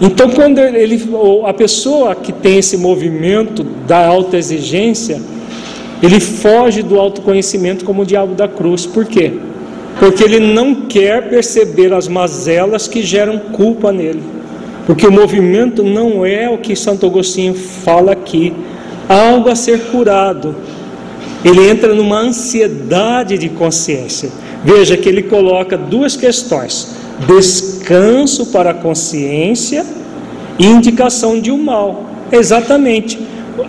Então, quando ele, a pessoa que tem esse movimento da alta exigência, ele foge do autoconhecimento como o diabo da cruz. Por quê? porque ele não quer perceber as mazelas que geram culpa nele. Porque o movimento não é o que Santo Agostinho fala aqui, algo a ser curado. Ele entra numa ansiedade de consciência. Veja que ele coloca duas questões: descanso para a consciência e indicação de um mal. Exatamente.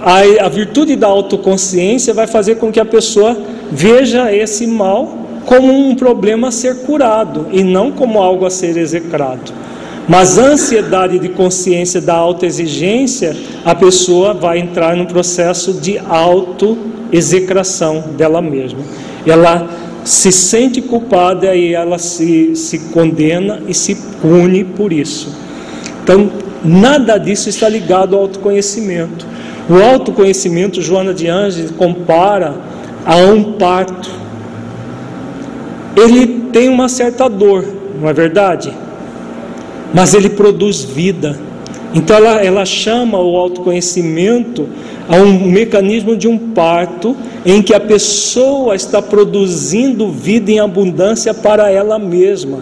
A, a virtude da autoconsciência vai fazer com que a pessoa veja esse mal como um problema a ser curado e não como algo a ser execrado. Mas a ansiedade de consciência da autoexigência, a pessoa vai entrar num processo de autoexecração dela mesma. Ela se sente culpada e ela se, se condena e se pune por isso. Então, nada disso está ligado ao autoconhecimento. O autoconhecimento, Joana de Anjos compara a um parto. Ele tem uma certa dor, não é verdade? Mas ele produz vida. Então ela, ela chama o autoconhecimento a um mecanismo de um parto em que a pessoa está produzindo vida em abundância para ela mesma.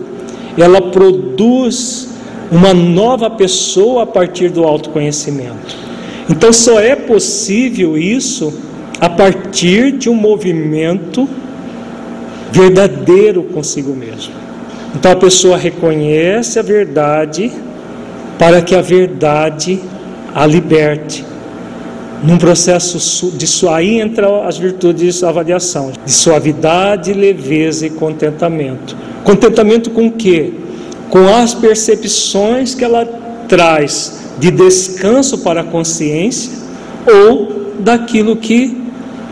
Ela produz uma nova pessoa a partir do autoconhecimento. Então só é possível isso a partir de um movimento verdadeiro consigo mesmo. Então a pessoa reconhece a verdade para que a verdade a liberte num processo de aí entra as virtudes da avaliação, de suavidade, leveza e contentamento. Contentamento com o quê? Com as percepções que ela traz de descanso para a consciência ou daquilo que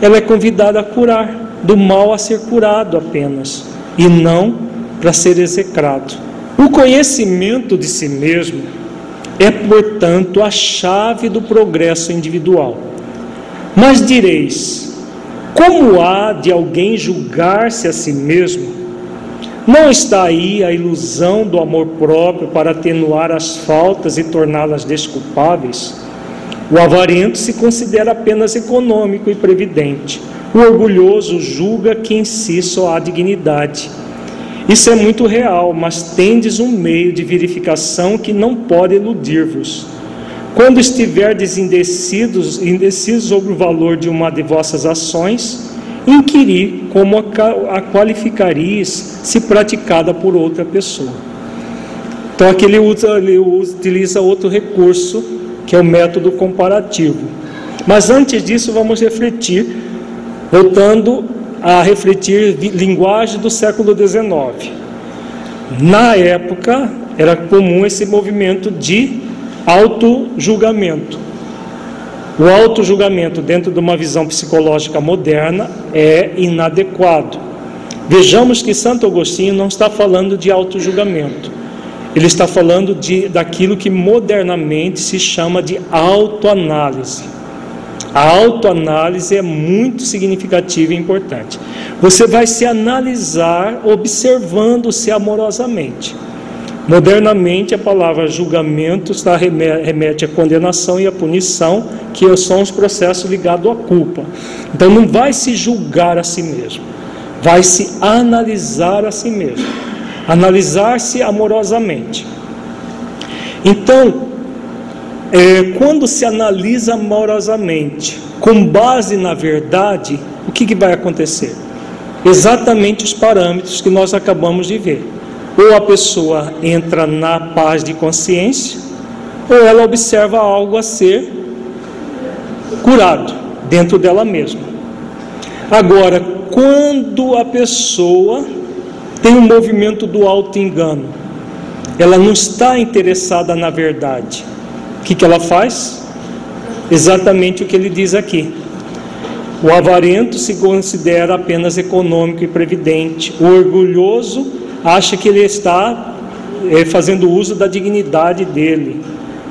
ela é convidada a curar, do mal a ser curado apenas, e não para ser execrado. O conhecimento de si mesmo é, portanto, a chave do progresso individual. Mas direis: como há de alguém julgar-se a si mesmo? Não está aí a ilusão do amor próprio para atenuar as faltas e torná-las desculpáveis? O avarento se considera apenas econômico e previdente. O orgulhoso julga que em si só há dignidade isso é muito real, mas tendes um meio de verificação que não pode eludir-vos. Quando estiverdes indecisos, indecisos sobre o valor de uma de vossas ações, inquirir como a qualificarias se praticada por outra pessoa. Então aqui ele, usa, ele utiliza outro recurso, que é o método comparativo. Mas antes disso, vamos refletir, voltando a refletir linguagem do século XIX. Na época, era comum esse movimento de auto-julgamento. O auto-julgamento, dentro de uma visão psicológica moderna, é inadequado. Vejamos que Santo Agostinho não está falando de auto-julgamento. Ele está falando de, daquilo que modernamente se chama de autoanálise. A autoanálise é muito significativa e importante. Você vai se analisar observando-se amorosamente. Modernamente, a palavra julgamento está remete à condenação e à punição, que são os processos ligados à culpa. Então, não vai se julgar a si mesmo, vai se analisar a si mesmo, analisar-se amorosamente. Então, é, quando se analisa amorosamente, com base na verdade, o que, que vai acontecer? Exatamente os parâmetros que nós acabamos de ver. Ou a pessoa entra na paz de consciência, ou ela observa algo a ser curado dentro dela mesma. Agora, quando a pessoa tem um movimento do auto-engano, ela não está interessada na verdade, o que, que ela faz? Exatamente o que ele diz aqui. O avarento se considera apenas econômico e previdente. O orgulhoso acha que ele está é, fazendo uso da dignidade dele.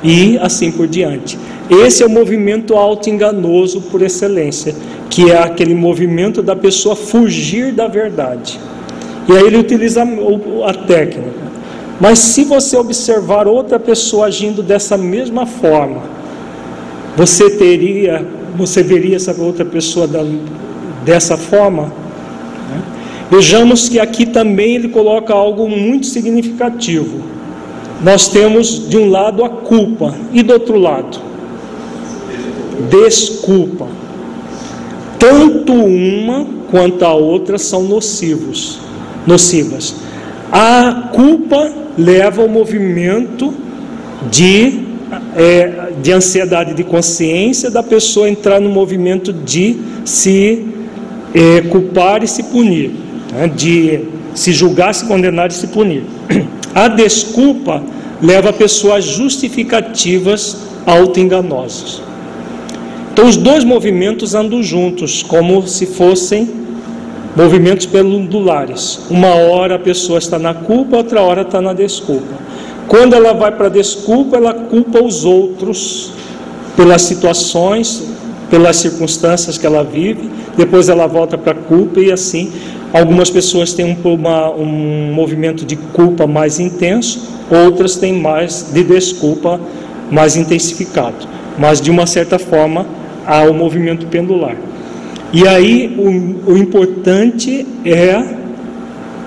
E assim por diante. Esse é o movimento auto-enganoso por excelência, que é aquele movimento da pessoa fugir da verdade. E aí ele utiliza a técnica. Mas se você observar outra pessoa agindo dessa mesma forma, você teria, você veria essa outra pessoa da, dessa forma? Né? Vejamos que aqui também ele coloca algo muito significativo. Nós temos de um lado a culpa e do outro lado, desculpa. tanto uma quanto a outra são nocivos, nocivas. A culpa leva ao movimento de, é, de ansiedade de consciência da pessoa entrar no movimento de se é, culpar e se punir, né? de se julgar, se condenar e se punir. A desculpa leva a pessoa a justificativas auto-enganosas. Então, os dois movimentos andam juntos, como se fossem movimentos pendulares. Uma hora a pessoa está na culpa, outra hora está na desculpa. Quando ela vai para a desculpa, ela culpa os outros pelas situações, pelas circunstâncias que ela vive, depois ela volta para a culpa e assim. Algumas pessoas têm um, uma, um movimento de culpa mais intenso, outras têm mais de desculpa mais intensificado. Mas de uma certa forma ao movimento pendular. E aí o, o importante é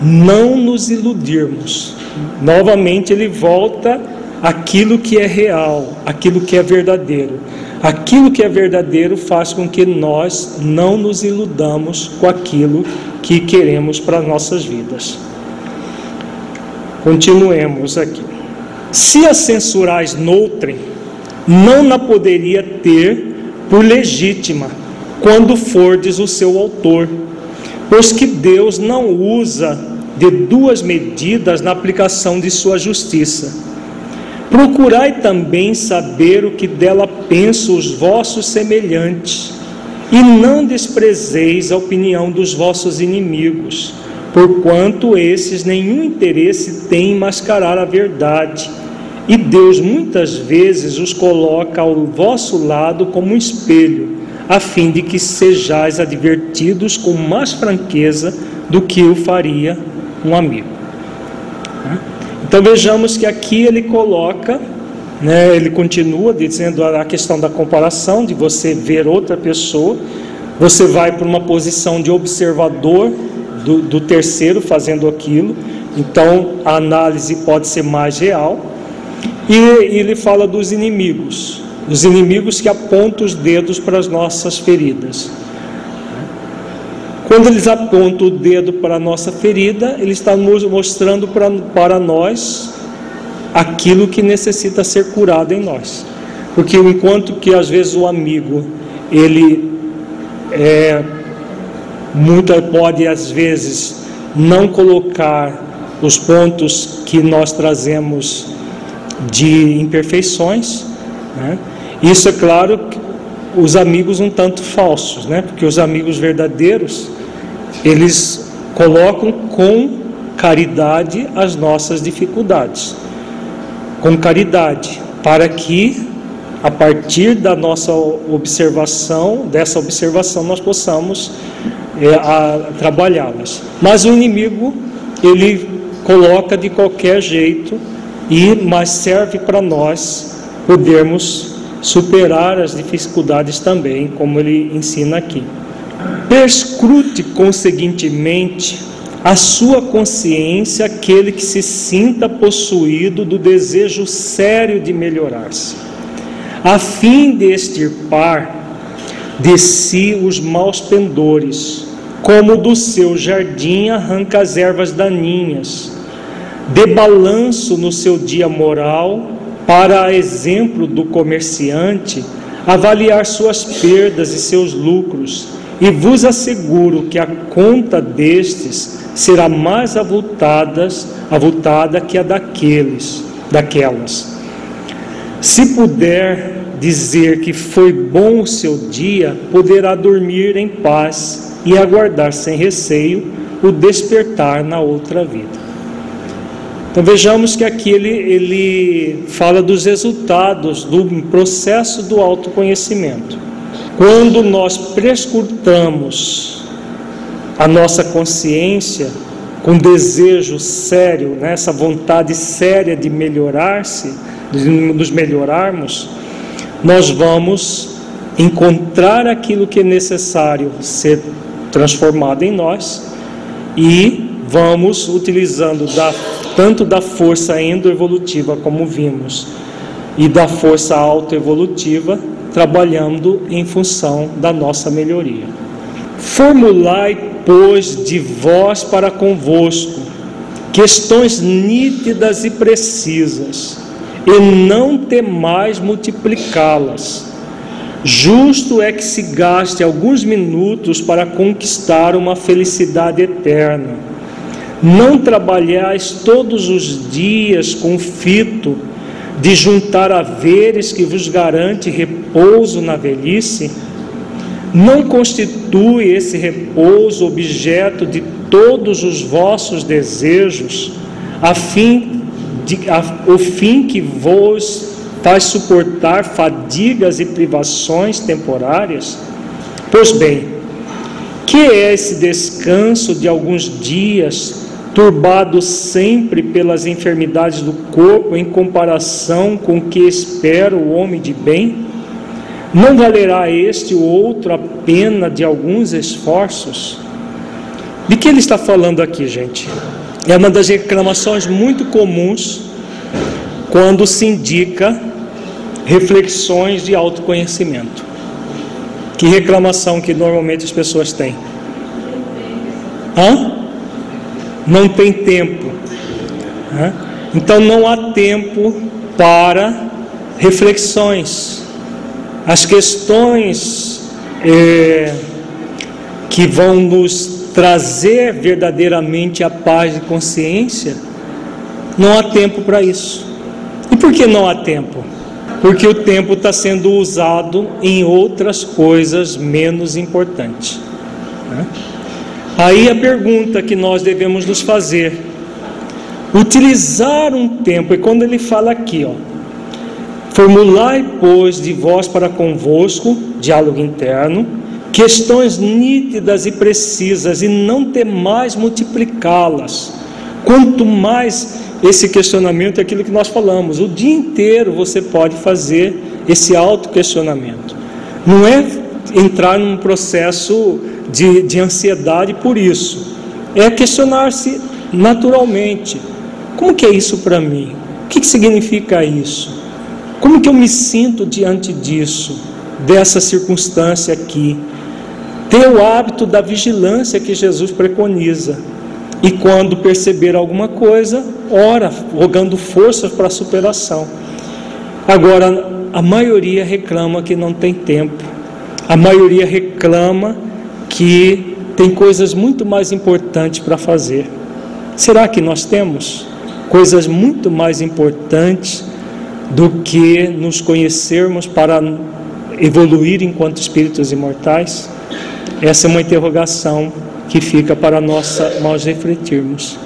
não nos iludirmos. Novamente ele volta aquilo que é real, aquilo que é verdadeiro. Aquilo que é verdadeiro faz com que nós não nos iludamos com aquilo que queremos para nossas vidas. Continuemos aqui. Se a censurais noutrem, não na poderia ter por legítima, quando fordes o seu autor, pois que Deus não usa de duas medidas na aplicação de sua justiça. Procurai também saber o que dela pensam os vossos semelhantes, e não desprezeis a opinião dos vossos inimigos, porquanto esses nenhum interesse têm em mascarar a verdade e Deus muitas vezes os coloca ao vosso lado como um espelho, a fim de que sejais advertidos com mais franqueza do que o faria um amigo. Então vejamos que aqui ele coloca, né, ele continua dizendo a questão da comparação, de você ver outra pessoa, você vai para uma posição de observador do, do terceiro fazendo aquilo, então a análise pode ser mais real. E ele fala dos inimigos, os inimigos que apontam os dedos para as nossas feridas. Quando eles apontam o dedo para a nossa ferida, ele está mostrando para, para nós aquilo que necessita ser curado em nós. Porque enquanto que às vezes o amigo, ele é, muito pode às vezes não colocar os pontos que nós trazemos de imperfeições. Né? Isso é claro os amigos um tanto falsos, né? porque os amigos verdadeiros eles colocam com caridade as nossas dificuldades, com caridade, para que a partir da nossa observação, dessa observação, nós possamos é, trabalhá-las. Mas o inimigo, ele coloca de qualquer jeito e mas serve para nós podermos superar as dificuldades também, como ele ensina aqui. Perscrute conseguintemente a sua consciência aquele que se sinta possuído do desejo sério de melhorar-se, a fim de extirpar de si os maus pendores, como do seu jardim arranca as ervas daninhas Dê balanço no seu dia moral, para exemplo do comerciante, avaliar suas perdas e seus lucros, e vos asseguro que a conta destes será mais avultada, avultada que a daqueles, daquelas. Se puder dizer que foi bom o seu dia, poderá dormir em paz e aguardar sem receio o despertar na outra vida. Então vejamos que aqui ele, ele fala dos resultados do processo do autoconhecimento. Quando nós prescrutamos a nossa consciência com desejo sério, né, essa vontade séria de melhorar-se, de nos melhorarmos, nós vamos encontrar aquilo que é necessário ser transformado em nós e vamos utilizando da tanto da força endoevolutiva, como vimos, e da força autoevolutiva, trabalhando em função da nossa melhoria. Formulai, pois, de vós para convosco questões nítidas e precisas, e não temais multiplicá-las. Justo é que se gaste alguns minutos para conquistar uma felicidade eterna. Não trabalhais todos os dias com fito de juntar haveres que vos garante repouso na velhice? Não constitui esse repouso objeto de todos os vossos desejos, a fim de, a, o fim que vos faz suportar fadigas e privações temporárias? Pois bem, que é esse descanso de alguns dias, turbado sempre pelas enfermidades do corpo, em comparação com o que espera o homem de bem? Não valerá este ou outro a pena de alguns esforços? De que ele está falando aqui, gente? É uma das reclamações muito comuns quando se indica reflexões de autoconhecimento. Que reclamação que normalmente as pessoas têm? Hã? Não tem tempo. Hã? Então não há tempo para reflexões. As questões é, que vão nos trazer verdadeiramente a paz de consciência, não há tempo para isso. E por que não há tempo? Porque o tempo está sendo usado em outras coisas menos importantes. Né? Aí a pergunta que nós devemos nos fazer: utilizar um tempo, e quando ele fala aqui, ó, formulai, pois, de vós para convosco, diálogo interno, questões nítidas e precisas e não ter mais multiplicá-las. Quanto mais esse questionamento é aquilo que nós falamos, o dia inteiro você pode fazer esse auto-questionamento. Não é entrar num processo de, de ansiedade por isso, é questionar-se naturalmente: como que é isso para mim? O que, que significa isso? Como que eu me sinto diante disso, dessa circunstância aqui? Ter o hábito da vigilância que Jesus preconiza. E quando perceber alguma coisa, ora, rogando forças para a superação. Agora, a maioria reclama que não tem tempo. A maioria reclama que tem coisas muito mais importantes para fazer. Será que nós temos coisas muito mais importantes do que nos conhecermos para evoluir enquanto espíritos imortais? Essa é uma interrogação que fica para nós, refletirmos.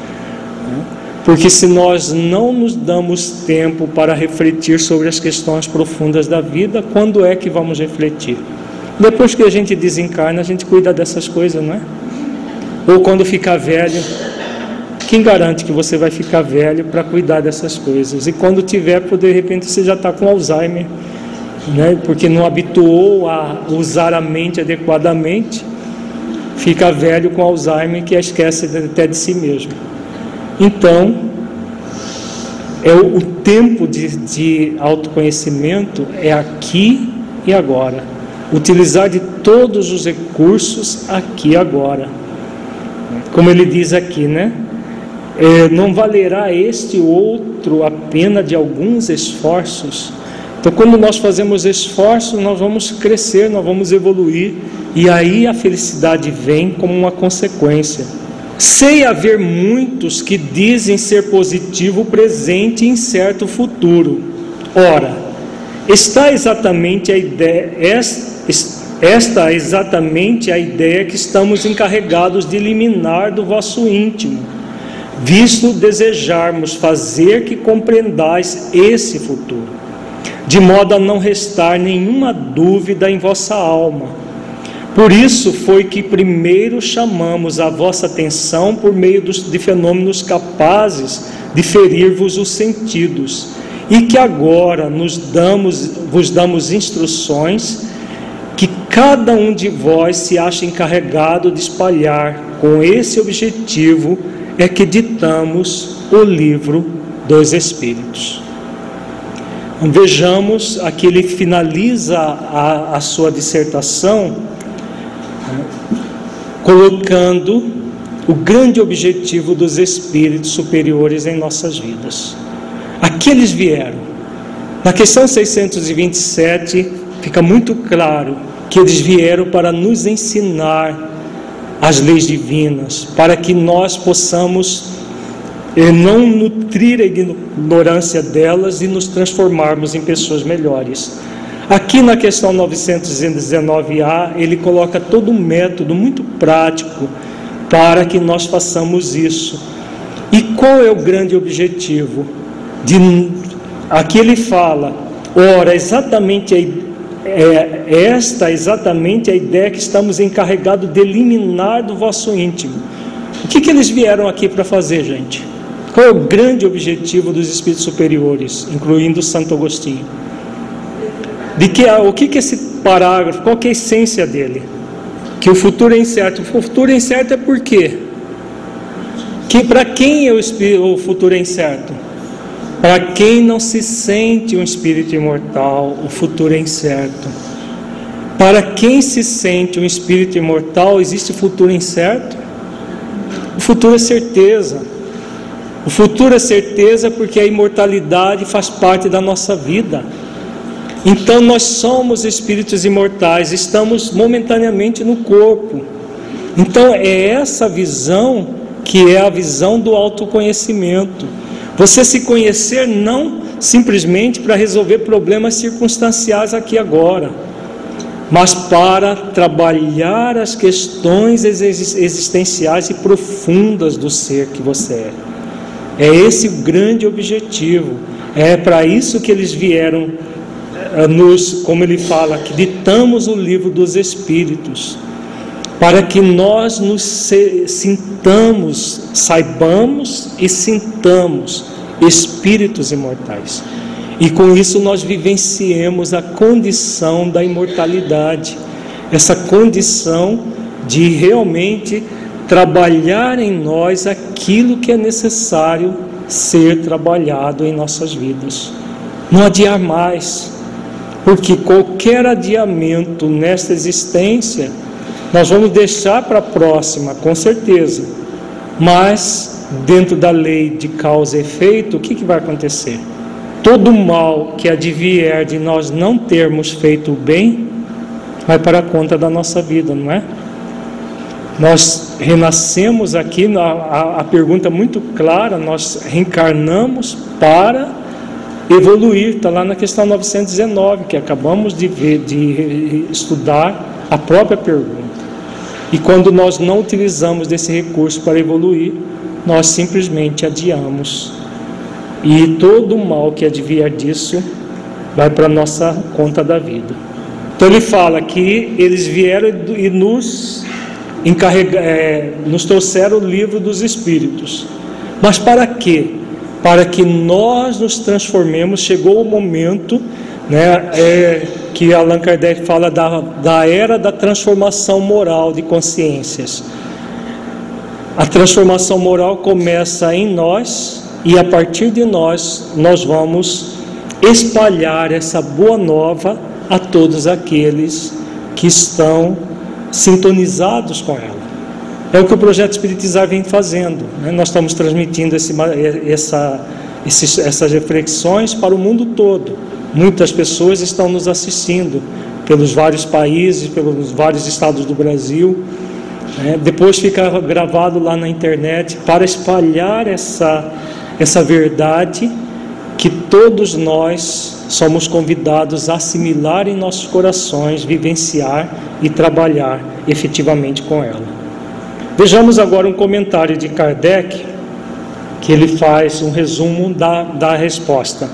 Porque se nós não nos damos tempo para refletir sobre as questões profundas da vida, quando é que vamos refletir? Depois que a gente desencarna, a gente cuida dessas coisas, não é? Ou quando ficar velho, quem garante que você vai ficar velho para cuidar dessas coisas? E quando tiver, de repente você já está com Alzheimer né? porque não habituou a usar a mente adequadamente, fica velho com Alzheimer que esquece até de si mesmo. Então, é o, o tempo de, de autoconhecimento é aqui e agora. Utilizar de todos os recursos aqui agora. Como ele diz aqui, né? É, não valerá este outro a pena de alguns esforços então, quando nós fazemos esforço, nós vamos crescer, nós vamos evoluir, e aí a felicidade vem como uma consequência. Sei haver muitos que dizem ser positivo presente e incerto futuro. Ora, está exatamente a ideia, esta é exatamente a ideia que estamos encarregados de eliminar do vosso íntimo, visto desejarmos fazer que compreendais esse futuro de modo a não restar nenhuma dúvida em vossa alma. Por isso foi que primeiro chamamos a vossa atenção por meio dos, de fenômenos capazes de ferir-vos os sentidos, e que agora nos damos, vos damos instruções cada um de vós se acha encarregado de espalhar. Com esse objetivo é que ditamos o livro dos Espíritos. Vejamos, aqui ele finaliza a, a sua dissertação colocando o grande objetivo dos espíritos superiores em nossas vidas. Aqui eles vieram. Na questão 627 fica muito claro que eles vieram para nos ensinar as leis divinas, para que nós possamos eh, não nutrir a ignorância delas e nos transformarmos em pessoas melhores. Aqui na questão 919A, ele coloca todo um método muito prático para que nós façamos isso. E qual é o grande objetivo? De, aqui ele fala, ora, exatamente a é, é esta exatamente a ideia que estamos encarregados de eliminar do vosso íntimo. O que, que eles vieram aqui para fazer, gente? Qual é o grande objetivo dos espíritos superiores, incluindo Santo Agostinho? De que o que, que esse parágrafo, qual é a essência dele? Que o futuro é incerto. O futuro é incerto é por quê? Que para quem é o, o futuro é incerto? Para quem não se sente um espírito imortal, o futuro é incerto. Para quem se sente um espírito imortal, existe futuro incerto? O futuro é certeza. O futuro é certeza porque a imortalidade faz parte da nossa vida. Então nós somos espíritos imortais, estamos momentaneamente no corpo. Então é essa visão que é a visão do autoconhecimento você se conhecer não simplesmente para resolver problemas circunstanciais aqui agora, mas para trabalhar as questões existenciais e profundas do ser que você é. É esse o grande objetivo. É para isso que eles vieram eh, nos, como ele fala, que ditamos o livro dos Espíritos para que nós nos sintamos, saibamos e sintamos espíritos imortais. E com isso nós vivenciemos a condição da imortalidade, essa condição de realmente trabalhar em nós aquilo que é necessário ser trabalhado em nossas vidas. Não adiar mais, porque qualquer adiamento nesta existência nós vamos deixar para a próxima, com certeza. Mas, dentro da lei de causa e efeito, o que, que vai acontecer? Todo mal que advier de nós não termos feito o bem, vai para a conta da nossa vida, não é? Nós renascemos aqui, a, a, a pergunta muito clara, nós reencarnamos para evoluir, está lá na questão 919, que acabamos de ver, de estudar a própria pergunta. E quando nós não utilizamos desse recurso para evoluir, nós simplesmente adiamos. E todo o mal que advier disso vai para a nossa conta da vida. Então ele fala que eles vieram e nos encarregaram, é, nos trouxeram o livro dos Espíritos. Mas para quê? Para que nós nos transformemos, chegou o momento, né? É, que Allan Kardec fala da, da era da transformação moral de consciências. A transformação moral começa em nós e a partir de nós nós vamos espalhar essa boa nova a todos aqueles que estão sintonizados com ela. É o que o projeto Espiritizar vem fazendo. Né? Nós estamos transmitindo esse, essa, esses, essas reflexões para o mundo todo. Muitas pessoas estão nos assistindo pelos vários países, pelos vários estados do Brasil. É, depois fica gravado lá na internet para espalhar essa, essa verdade que todos nós somos convidados a assimilar em nossos corações, vivenciar e trabalhar efetivamente com ela. Vejamos agora um comentário de Kardec, que ele faz um resumo da, da resposta.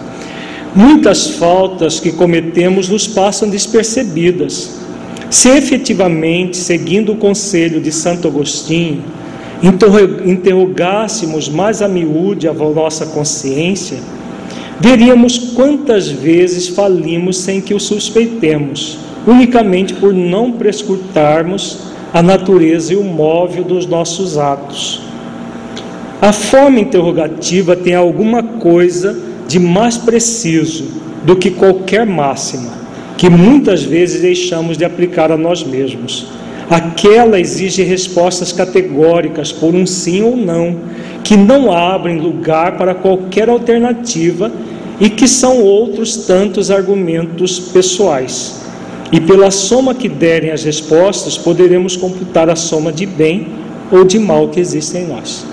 Muitas faltas que cometemos nos passam despercebidas. Se efetivamente, seguindo o conselho de Santo Agostinho, interrogássemos mais a miúde a nossa consciência, veríamos quantas vezes falimos sem que o suspeitemos, unicamente por não prescrutarmos a natureza e o móvel dos nossos atos. A forma interrogativa tem alguma coisa de mais preciso do que qualquer máxima que muitas vezes deixamos de aplicar a nós mesmos. Aquela exige respostas categóricas por um sim ou não, que não abrem lugar para qualquer alternativa e que são outros tantos argumentos pessoais. E pela soma que derem as respostas, poderemos computar a soma de bem ou de mal que existe em nós.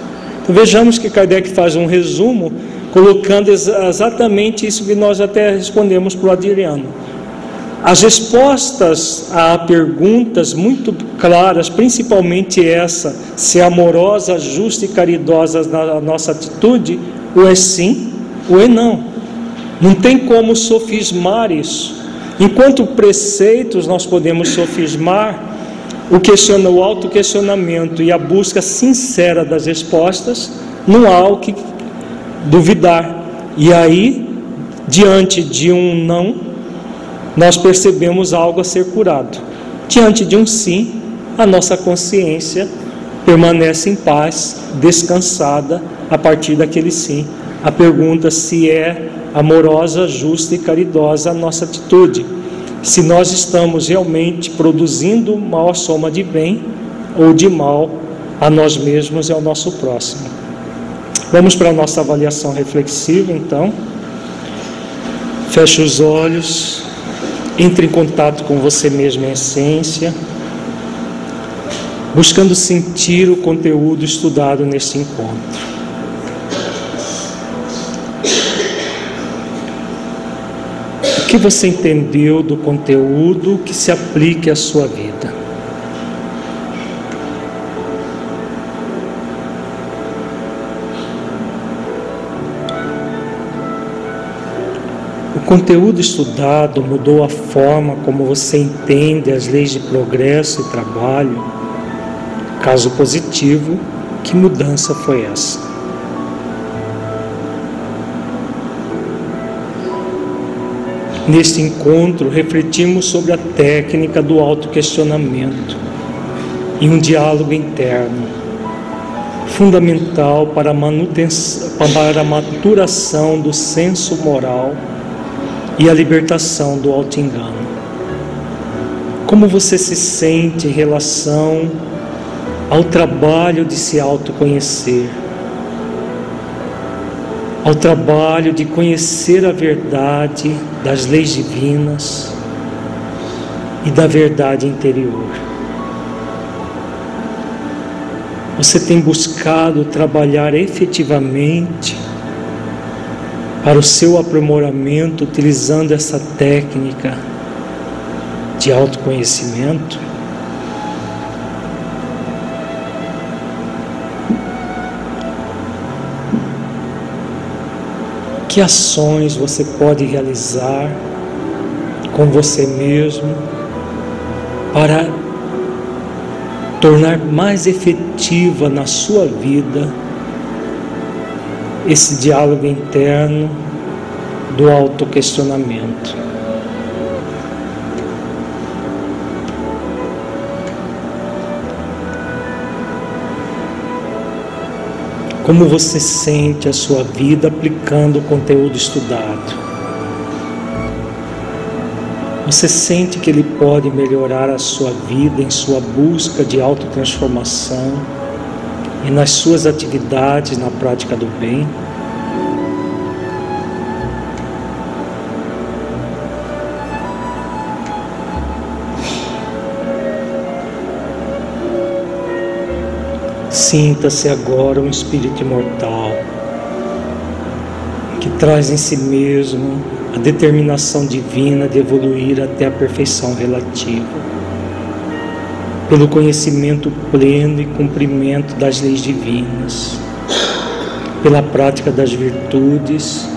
Então vejamos que Kardec faz um resumo, colocando exatamente isso que nós até respondemos para o Adriano. As respostas a perguntas muito claras, principalmente essa, se é amorosa, justa e caridosa na nossa atitude, ou é sim, ou é não. Não tem como sofismar isso. Enquanto preceitos nós podemos sofismar o, questiona, o auto-questionamento e a busca sincera das respostas, não há o que duvidar. E aí, diante de um não, nós percebemos algo a ser curado. Diante de um sim, a nossa consciência permanece em paz, descansada a partir daquele sim. A pergunta se é amorosa, justa e caridosa a nossa atitude se nós estamos realmente produzindo maior soma de bem ou de mal a nós mesmos e ao nosso próximo. Vamos para a nossa avaliação reflexiva, então. Feche os olhos, entre em contato com você mesmo em essência, buscando sentir o conteúdo estudado neste encontro. que você entendeu do conteúdo que se aplique à sua vida? Conteúdo estudado mudou a forma como você entende as leis de progresso e trabalho? Caso positivo, que mudança foi essa? Neste encontro, refletimos sobre a técnica do autoquestionamento e um diálogo interno, fundamental para a, manutenção, para a maturação do senso moral e a libertação do auto-engano. Como você se sente em relação ao trabalho de se autoconhecer? ao trabalho de conhecer a verdade das leis divinas e da verdade interior. Você tem buscado trabalhar efetivamente para o seu aprimoramento utilizando essa técnica de autoconhecimento? Que ações você pode realizar com você mesmo para tornar mais efetiva na sua vida esse diálogo interno do autoquestionamento? Como você sente a sua vida aplicando o conteúdo estudado? Você sente que ele pode melhorar a sua vida em sua busca de autotransformação e nas suas atividades na prática do bem? Sinta-se agora um espírito imortal que traz em si mesmo a determinação divina de evoluir até a perfeição relativa, pelo conhecimento pleno e cumprimento das leis divinas, pela prática das virtudes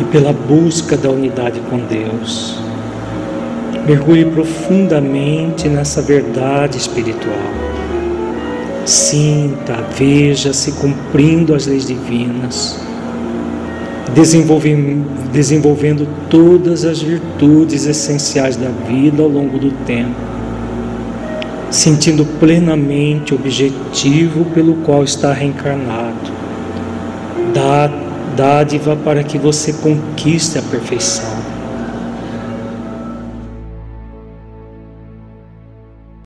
e pela busca da unidade com Deus. Mergulhe profundamente nessa verdade espiritual Sinta, veja-se cumprindo as leis divinas, desenvolvendo todas as virtudes essenciais da vida ao longo do tempo, sentindo plenamente o objetivo pelo qual está reencarnado, dádiva para que você conquiste a perfeição